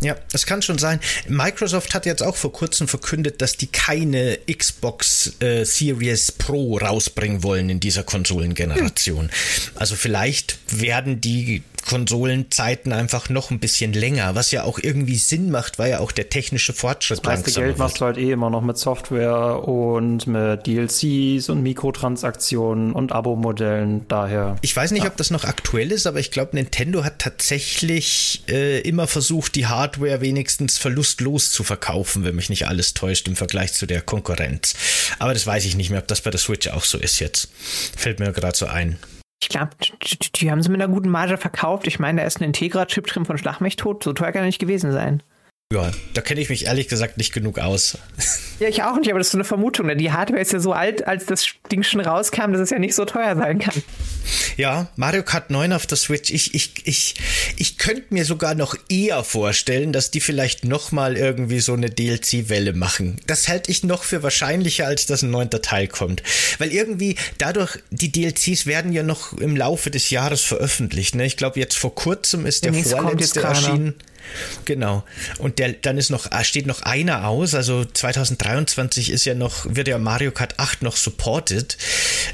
Ja, es kann schon sein. Microsoft hat jetzt auch vor kurzem verkündet, dass die keine Xbox äh, Series Pro rausbringen wollen in dieser Konsolengeneration. Hm. Also vielleicht werden die Konsolenzeiten einfach noch ein bisschen länger, was ja auch irgendwie Sinn macht, weil ja auch der technische Fortschritt das meiste Geld machst du halt eh immer noch mit Software und mit DLCs und Mikrotransaktionen und Abo-Modellen, daher. Ich weiß nicht, ja. ob das noch aktuell ist, aber ich glaube, Nintendo hat tatsächlich äh, immer versucht, die Hardware wenigstens verlustlos zu verkaufen, wenn mich nicht alles täuscht im Vergleich zu der Konkurrenz. Aber das weiß ich nicht mehr, ob das bei der Switch auch so ist jetzt. Fällt mir gerade so ein. Ich glaube, die, haben sie mit einer guten Marge verkauft. Ich meine, da ist ein Integra-Chip drin von Schlag mich tot. So teuer kann er nicht gewesen sein. Ja, da kenne ich mich ehrlich gesagt nicht genug aus. Ja, ich auch nicht, aber das ist so eine Vermutung. Die Hardware ist ja so alt, als das Ding schon rauskam, dass es ja nicht so teuer sein kann. Ja, Mario Kart 9 auf der Switch. Ich, ich, ich, ich könnte mir sogar noch eher vorstellen, dass die vielleicht nochmal irgendwie so eine DLC-Welle machen. Das halte ich noch für wahrscheinlicher, als dass ein neunter Teil kommt. Weil irgendwie dadurch, die DLCs werden ja noch im Laufe des Jahres veröffentlicht. Ne? Ich glaube, jetzt vor kurzem ist der, der vorletzte erschienen. Genau. Und der, dann ist noch, ah, steht noch einer aus. Also 2023 ist ja noch, wird ja Mario Kart 8 noch supported.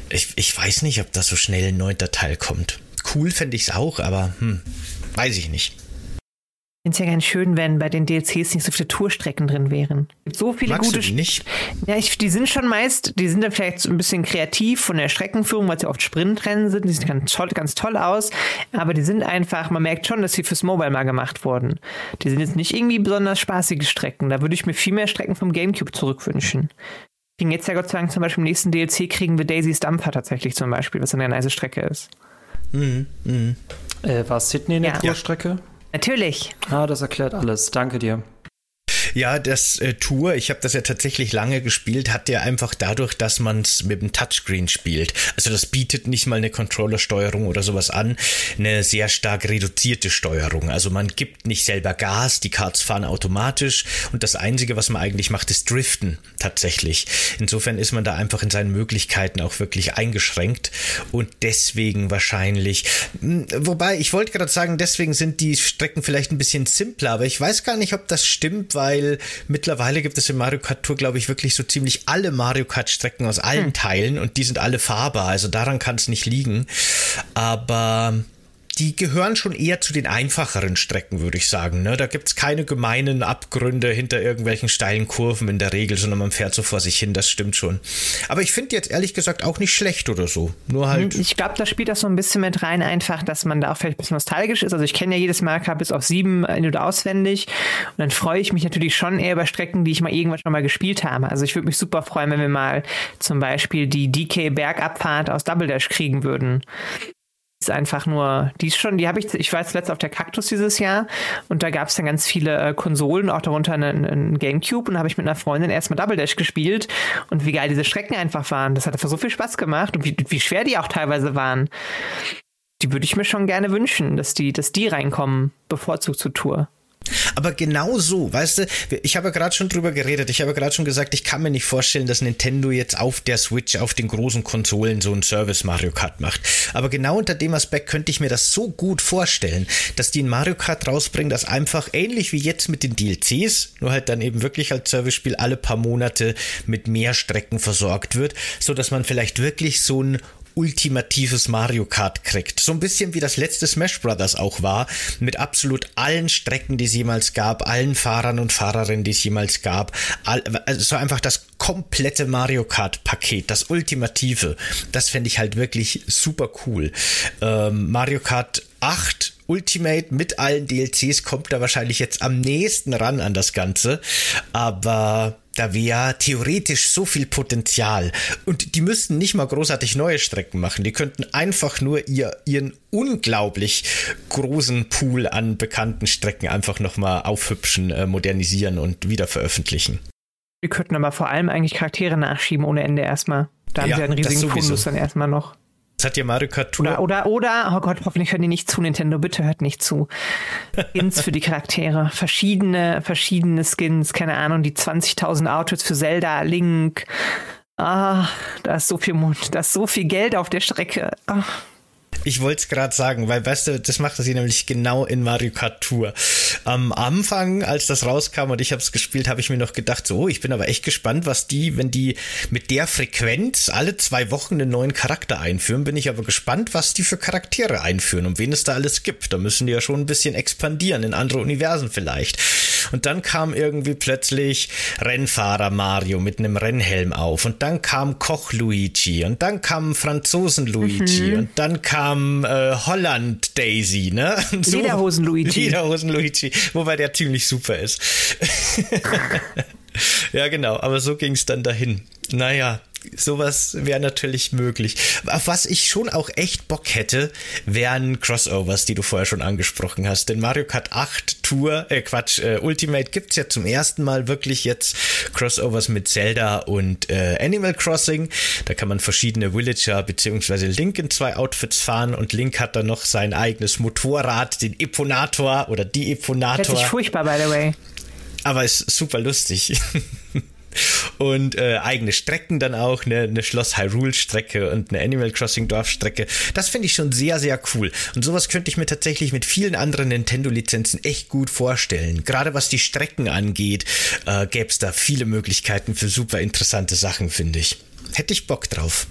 Ich, ich weiß nicht, ob da so schnell ein neunter Teil kommt. Cool fände ich es auch, aber hm, weiß ich nicht. Ich finde es ja ganz schön, wenn bei den DLCs nicht so viele Tourstrecken drin wären. Es gibt so viele Magst gute. Du die nicht? Ja, ich, die sind schon meist, die sind dann vielleicht so ein bisschen kreativ von der Streckenführung, weil sie oft Sprintrennen sind. Die sehen ganz toll, ganz toll aus. Aber die sind einfach, man merkt schon, dass sie fürs Mobile mal gemacht wurden. Die sind jetzt nicht irgendwie besonders spaßige Strecken. Da würde ich mir viel mehr Strecken vom Gamecube zurückwünschen. Kriegen jetzt ja Gott sei Dank zum Beispiel im nächsten DLC kriegen wir Daisy's Dampfer tatsächlich zum Beispiel, was eine nice Strecke ist. Mhm, mh. äh, war Sydney eine ja. Tourstrecke? Ja. Natürlich. Ah, das erklärt alles. Danke dir. Ja, das äh, Tour, ich habe das ja tatsächlich lange gespielt, hat ja einfach dadurch, dass man es mit dem Touchscreen spielt. Also das bietet nicht mal eine Controllersteuerung oder sowas an, eine sehr stark reduzierte Steuerung. Also man gibt nicht selber Gas, die Karts fahren automatisch und das Einzige, was man eigentlich macht, ist Driften tatsächlich. Insofern ist man da einfach in seinen Möglichkeiten auch wirklich eingeschränkt und deswegen wahrscheinlich, hm, wobei ich wollte gerade sagen, deswegen sind die Strecken vielleicht ein bisschen simpler, aber ich weiß gar nicht, ob das stimmt, weil weil mittlerweile gibt es in Mario Kart Tour, glaube ich, wirklich so ziemlich alle Mario Kart Strecken aus allen hm. Teilen und die sind alle fahrbar. Also daran kann es nicht liegen. Aber die gehören schon eher zu den einfacheren Strecken, würde ich sagen. Ne? Da gibt es keine gemeinen Abgründe hinter irgendwelchen steilen Kurven in der Regel, sondern man fährt so vor sich hin, das stimmt schon. Aber ich finde jetzt ehrlich gesagt auch nicht schlecht oder so. Nur halt. Ich glaube, da spielt das so ein bisschen mit rein, einfach, dass man da auch vielleicht ein bisschen nostalgisch ist. Also ich kenne ja jedes Marker bis auf sieben in- oder auswendig. Und dann freue ich mich natürlich schon eher über Strecken, die ich mal irgendwann schon mal gespielt habe. Also ich würde mich super freuen, wenn wir mal zum Beispiel die DK Bergabfahrt aus Double Dash kriegen würden ist einfach nur, die ist schon, die habe ich, ich war jetzt letztes auf der Kaktus dieses Jahr und da gab es dann ganz viele äh, Konsolen, auch darunter einen, einen Gamecube und habe ich mit einer Freundin erstmal Double Dash gespielt und wie geil diese Strecken einfach waren. Das hat einfach so viel Spaß gemacht und wie, wie schwer die auch teilweise waren. Die würde ich mir schon gerne wünschen, dass die, dass die reinkommen, bevorzugt zur Tour. Aber genau so, weißt du, ich habe gerade schon drüber geredet, ich habe gerade schon gesagt, ich kann mir nicht vorstellen, dass Nintendo jetzt auf der Switch, auf den großen Konsolen so einen Service Mario Kart macht. Aber genau unter dem Aspekt könnte ich mir das so gut vorstellen, dass die ein Mario Kart rausbringen, das einfach ähnlich wie jetzt mit den DLCs, nur halt dann eben wirklich als Service-Spiel alle paar Monate mit mehr Strecken versorgt wird, so dass man vielleicht wirklich so ein ultimatives Mario Kart kriegt. So ein bisschen wie das letzte Smash Brothers auch war, mit absolut allen Strecken, die es jemals gab, allen Fahrern und Fahrerinnen, die es jemals gab. Also so einfach das komplette Mario Kart Paket, das ultimative. Das fände ich halt wirklich super cool. Ähm, Mario Kart 8 Ultimate mit allen DLCs kommt da wahrscheinlich jetzt am nächsten ran an das Ganze. Aber da wäre theoretisch so viel Potenzial. Und die müssten nicht mal großartig neue Strecken machen. Die könnten einfach nur ihr, ihren unglaublich großen Pool an bekannten Strecken einfach nochmal aufhübschen, äh, modernisieren und wieder veröffentlichen. Wir könnten aber vor allem eigentlich Charaktere nachschieben ohne Ende erstmal. Da haben ja, sie einen riesigen Fundus dann erstmal noch. Das hat ja Mario Kart Tour. Oder, oder, oder, oh Gott, hoffentlich hören die nicht zu, Nintendo, bitte hört nicht zu. Skins für die Charaktere. Verschiedene, verschiedene Skins, keine Ahnung, die 20.000 Outfits für Zelda, Link. Ah, da ist so viel Mund, da ist so viel Geld auf der Strecke. Ah. Ich wollte es gerade sagen, weil weißt du, das macht sie nämlich genau in Mario Kart Tour. Am Anfang, als das rauskam und ich habe es gespielt, habe ich mir noch gedacht, so, ich bin aber echt gespannt, was die, wenn die mit der Frequenz alle zwei Wochen einen neuen Charakter einführen, bin ich aber gespannt, was die für Charaktere einführen und wen es da alles gibt. Da müssen die ja schon ein bisschen expandieren in andere Universen vielleicht. Und dann kam irgendwie plötzlich Rennfahrer Mario mit einem Rennhelm auf und dann kam Koch Luigi und dann kam Franzosen Luigi mhm. und dann kam äh, Holland Daisy, ne? So, Lederhosen Luigi. Lederhosen Luigi, wobei der ziemlich super ist. ja, genau, aber so ging es dann dahin. Naja, sowas wäre natürlich möglich. Auf was ich schon auch echt Bock hätte, wären Crossovers, die du vorher schon angesprochen hast. Denn Mario Kart 8 Tour, äh Quatsch, äh, Ultimate gibt's ja zum ersten Mal wirklich jetzt Crossovers mit Zelda und äh, Animal Crossing. Da kann man verschiedene Villager beziehungsweise Link in zwei Outfits fahren und Link hat dann noch sein eigenes Motorrad, den Eponator oder die Eponator. Hört sich furchtbar, by the way. Aber ist super lustig. und äh, eigene Strecken dann auch, ne, eine Schloss Hyrule Strecke und eine Animal Crossing Dorfstrecke. Das finde ich schon sehr, sehr cool. Und sowas könnte ich mir tatsächlich mit vielen anderen Nintendo-Lizenzen echt gut vorstellen. Gerade was die Strecken angeht, äh, gäbe es da viele Möglichkeiten für super interessante Sachen, finde ich. Hätte ich Bock drauf.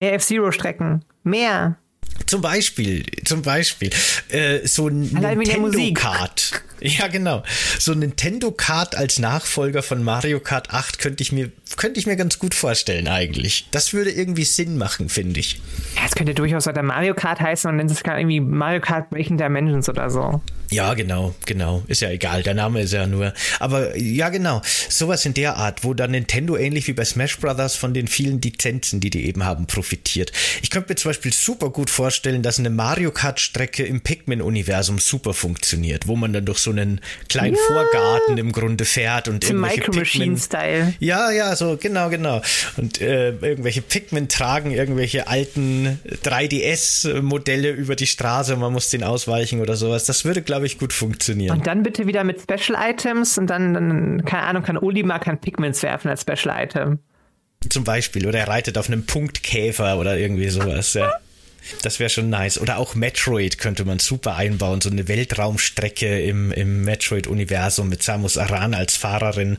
Mehr F-Zero-Strecken. Mehr. Zum Beispiel, zum Beispiel, äh, so ein Nintendo Kart. Ja, genau. So ein Nintendo Kart als Nachfolger von Mario Kart 8 könnte ich mir, könnte ich mir ganz gut vorstellen eigentlich. Das würde irgendwie Sinn machen, finde ich. Ja, es könnte durchaus weiter Mario Kart heißen und dann ist es irgendwie Mario Kart Breaking Dimensions oder so. Ja, genau, genau. Ist ja egal. Der Name ist ja nur. Aber ja, genau. Sowas in der Art, wo dann Nintendo ähnlich wie bei Smash Brothers von den vielen Lizenzen, die die eben haben, profitiert. Ich könnte mir zum Beispiel super gut vorstellen, dass eine Mario Kart Strecke im Pikmin-Universum super funktioniert, wo man dann durch so einen kleinen ja. Vorgarten im Grunde fährt und Zum irgendwelche Micro Machine Style. Ja, ja, so genau, genau. Und äh, irgendwelche Pikmin tragen irgendwelche alten 3DS-Modelle über die Straße und man muss den ausweichen oder sowas. Das würde, glaube ich, gut funktionieren. Und dann bitte wieder mit Special Items und dann, dann keine Ahnung, kann Olimar kann Pigments werfen als Special Item. Zum Beispiel. Oder er reitet auf einem Punktkäfer oder irgendwie sowas, ja. Das wäre schon nice. Oder auch Metroid könnte man super einbauen. So eine Weltraumstrecke im, im Metroid-Universum mit Samus Aran als Fahrerin.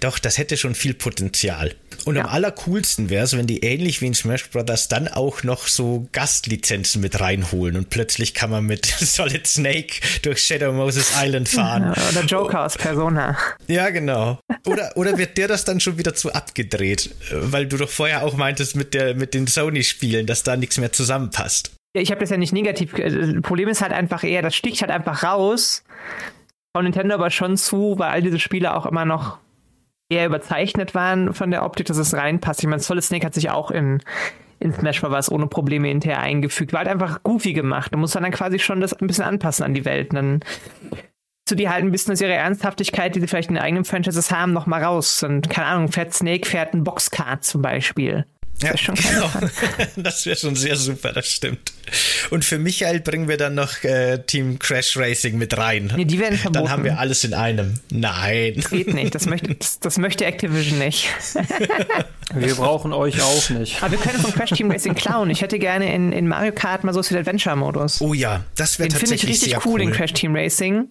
Doch, das hätte schon viel Potenzial. Und ja. am allercoolsten wäre es, wenn die ähnlich wie in Smash Brothers dann auch noch so Gastlizenzen mit reinholen und plötzlich kann man mit Solid Snake durch Shadow Moses Island fahren. Oder Joker aus Persona. Ja, genau. Oder, oder wird der das dann schon wieder zu abgedreht? Weil du doch vorher auch meintest mit, der, mit den Sony-Spielen, dass da nichts mehr zusammenpasst. Ja, ich habe das ja nicht negativ. Das äh, Problem ist halt einfach eher, das sticht halt einfach raus. Von Nintendo aber schon zu, weil all diese Spiele auch immer noch eher überzeichnet waren von der Optik, dass es reinpasst. Ich meine, Solid Snake hat sich auch in, in Smash Bros. ohne Probleme hinterher eingefügt. War halt einfach goofy gemacht. Du musst dann, dann quasi schon das ein bisschen anpassen an die Welt. Und dann zu die halt ein bisschen aus ihrer Ernsthaftigkeit, die sie vielleicht in eigenen Franchises haben, noch mal raus. Und keine Ahnung, Fat Snake fährt ein Boxkart zum Beispiel. Das ja, genau. das wäre schon sehr super, das stimmt. Und für Michael bringen wir dann noch äh, Team Crash Racing mit rein. Nee, die werden verboten. Dann haben wir alles in einem. Nein. Geht nicht, das möchte, das, das möchte Activision nicht. wir brauchen euch auch nicht. Aber wir können von Crash Team Racing klauen. Ich hätte gerne in, in Mario Kart mal so den Adventure-Modus. Oh ja, das wäre tatsächlich Den finde ich richtig cool, cool, den Crash Team Racing.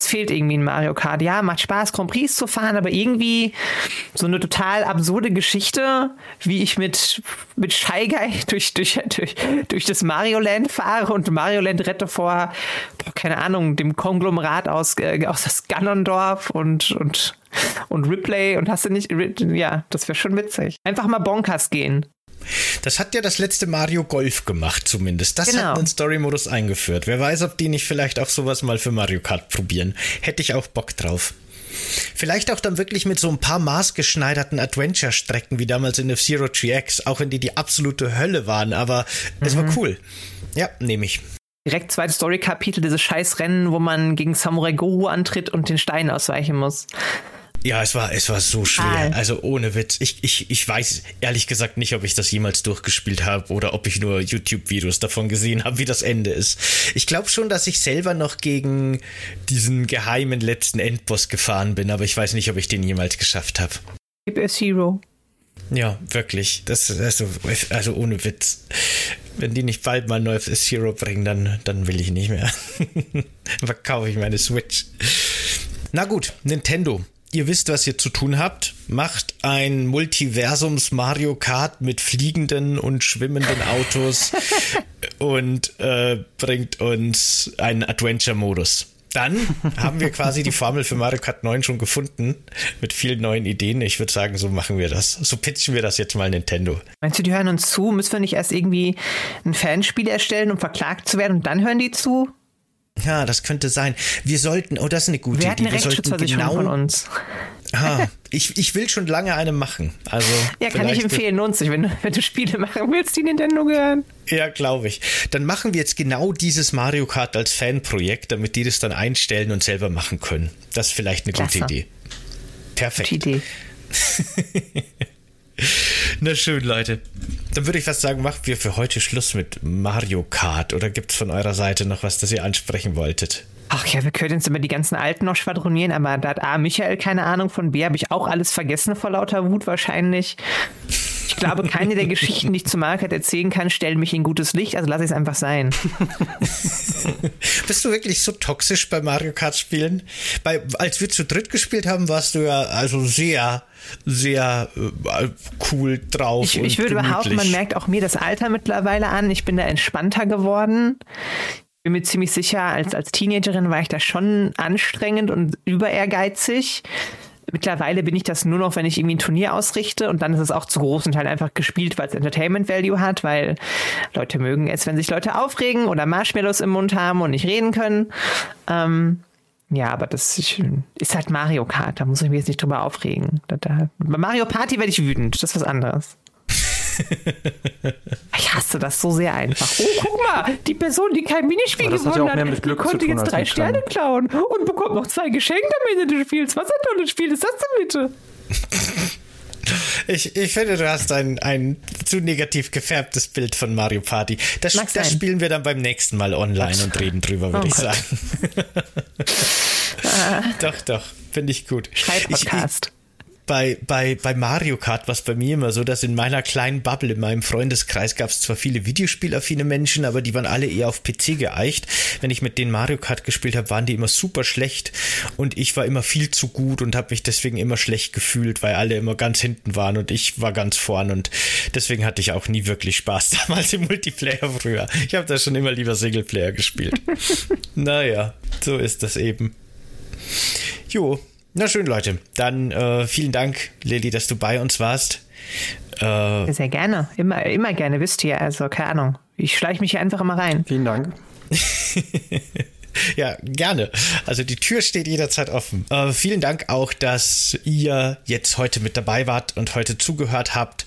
Es fehlt irgendwie in Mario Kart. Ja, macht Spaß, Grand Prix zu fahren, aber irgendwie so eine total absurde Geschichte, wie ich mit, mit Shy Guy durch, durch, durch, durch das Mario Land fahre und Mario Land rette vor, boah, keine Ahnung, dem Konglomerat aus, äh, aus das Ganondorf und, und, und Ripley und hast du nicht, ja, das wäre schon witzig. Einfach mal Bonkers gehen. Das hat ja das letzte Mario Golf gemacht, zumindest. Das genau. hat einen Story-Modus eingeführt. Wer weiß, ob die nicht vielleicht auch sowas mal für Mario Kart probieren. Hätte ich auch Bock drauf. Vielleicht auch dann wirklich mit so ein paar maßgeschneiderten Adventure-Strecken wie damals in F-Zero GX, auch wenn die die absolute Hölle waren, aber mhm. es war mhm. cool. Ja, nehme ich. Direkt zweites Story-Kapitel, dieses Scheißrennen, wo man gegen Samurai Gohu antritt und den Stein ausweichen muss. Ja, es war, es war so schwer. Also ohne Witz. Ich, ich, ich weiß ehrlich gesagt nicht, ob ich das jemals durchgespielt habe oder ob ich nur YouTube-Videos davon gesehen habe, wie das Ende ist. Ich glaube schon, dass ich selber noch gegen diesen geheimen letzten Endboss gefahren bin, aber ich weiß nicht, ob ich den jemals geschafft habe. Gib es Hero. Ja, wirklich. Das, also, also ohne Witz. Wenn die nicht bald mal neues Zero bringen, dann, dann will ich nicht mehr. Verkaufe ich meine Switch. Na gut, Nintendo ihr wisst, was ihr zu tun habt. Macht ein Multiversums Mario Kart mit fliegenden und schwimmenden Autos und äh, bringt uns einen Adventure-Modus. Dann haben wir quasi die Formel für Mario Kart 9 schon gefunden mit vielen neuen Ideen. Ich würde sagen, so machen wir das. So pitchen wir das jetzt mal Nintendo. Meinst du, die hören uns zu? Müssen wir nicht erst irgendwie ein Fanspiel erstellen, um verklagt zu werden und dann hören die zu? Ja, das könnte sein. Wir sollten, oh, das ist eine gute Wer Idee. Wir sollten genau von uns. Ah, ich, ich will schon lange eine machen. Also ja, kann ich empfehlen, sich, wenn du, wenn du Spiele machen willst, die Nintendo gehören. Ja, glaube ich. Dann machen wir jetzt genau dieses Mario Kart als Fanprojekt, damit die das dann einstellen und selber machen können. Das ist vielleicht eine Klasse. gute Idee. Perfekt. Gute Idee. Na schön, Leute. Dann würde ich fast sagen, machen wir für heute Schluss mit Mario Kart. Oder gibt es von eurer Seite noch was, das ihr ansprechen wolltet? Ach ja, wir können jetzt immer die ganzen Alten noch schwadronieren, aber da hat A, Michael keine Ahnung von, B, habe ich auch alles vergessen vor lauter Wut wahrscheinlich. Ich glaube, keine der Geschichten, die ich zu Market erzählen kann, stellen mich in gutes Licht, also lasse ich es einfach sein. Bist du wirklich so toxisch bei Mario Kart spielen? Bei, als wir zu dritt gespielt haben, warst du ja also sehr, sehr äh, cool drauf. Ich, ich würde behaupten, man merkt auch mir das Alter mittlerweile an. Ich bin da entspannter geworden bin mir ziemlich sicher, als, als Teenagerin war ich da schon anstrengend und über ehrgeizig. Mittlerweile bin ich das nur noch, wenn ich irgendwie ein Turnier ausrichte und dann ist es auch zu großen Teil einfach gespielt, weil es Entertainment Value hat, weil Leute mögen es, wenn sich Leute aufregen oder Marshmallows im Mund haben und nicht reden können. Ähm, ja, aber das ist halt Mario Kart, da muss ich mich jetzt nicht drüber aufregen. bei Mario Party werde ich wütend, das ist was anderes. Ich hasse das so sehr einfach. Oh, guck mal, die Person, die kein Minispiel gewonnen hat, hat die konnte jetzt drei Sterne klauen und bekommt noch zwei Geschenke am Ende des Spiels. Was ein tolles Spiel ist das denn bitte? Ich, ich finde, du hast ein, ein zu negativ gefärbtes Bild von Mario Party. Das, das spielen wir dann beim nächsten Mal online Ach. und reden drüber, würde oh ich Gott. sagen. ah. Doch, doch, finde ich gut. Schreibpodcast. Ich, bei, bei, bei Mario Kart war es bei mir immer so, dass in meiner kleinen Bubble, in meinem Freundeskreis gab es zwar viele Videospielaffine Menschen, aber die waren alle eher auf PC geeicht. Wenn ich mit denen Mario Kart gespielt habe, waren die immer super schlecht und ich war immer viel zu gut und habe mich deswegen immer schlecht gefühlt, weil alle immer ganz hinten waren und ich war ganz vorn und deswegen hatte ich auch nie wirklich Spaß damals im Multiplayer früher. Ich habe da schon immer lieber Singleplayer gespielt. naja, so ist das eben. Jo, na schön, Leute. Dann äh, vielen Dank, Lilly, dass du bei uns warst. Äh, Sehr gerne. Immer, immer gerne, wisst ihr. Also, keine Ahnung. Ich schleiche mich hier einfach immer rein. Vielen Dank. Ja, gerne. Also die Tür steht jederzeit offen. Äh, vielen Dank auch, dass ihr jetzt heute mit dabei wart und heute zugehört habt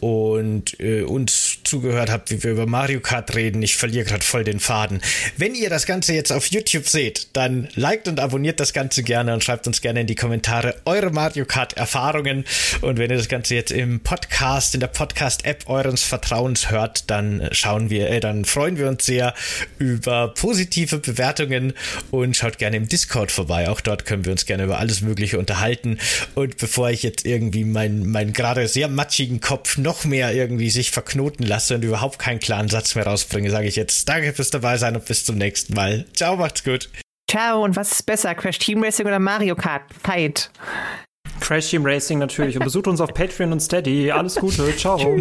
und äh, uns zugehört habt, wie wir über Mario Kart reden. Ich verliere gerade voll den Faden. Wenn ihr das Ganze jetzt auf YouTube seht, dann liked und abonniert das Ganze gerne und schreibt uns gerne in die Kommentare eure Mario Kart Erfahrungen. Und wenn ihr das Ganze jetzt im Podcast, in der Podcast-App eures Vertrauens hört, dann schauen wir, äh, dann freuen wir uns sehr über positive Bewertungen und schaut gerne im Discord vorbei. Auch dort können wir uns gerne über alles Mögliche unterhalten. Und bevor ich jetzt irgendwie meinen mein gerade sehr matschigen Kopf noch mehr irgendwie sich verknoten lasse und überhaupt keinen klaren Satz mehr rausbringe, sage ich jetzt Danke fürs dabei sein und bis zum nächsten Mal. Ciao, macht's gut. Ciao, und was ist besser, Crash Team Racing oder Mario Kart? Fight. Crash Team Racing natürlich und besucht uns auf Patreon und Steady. Alles Gute, ciao.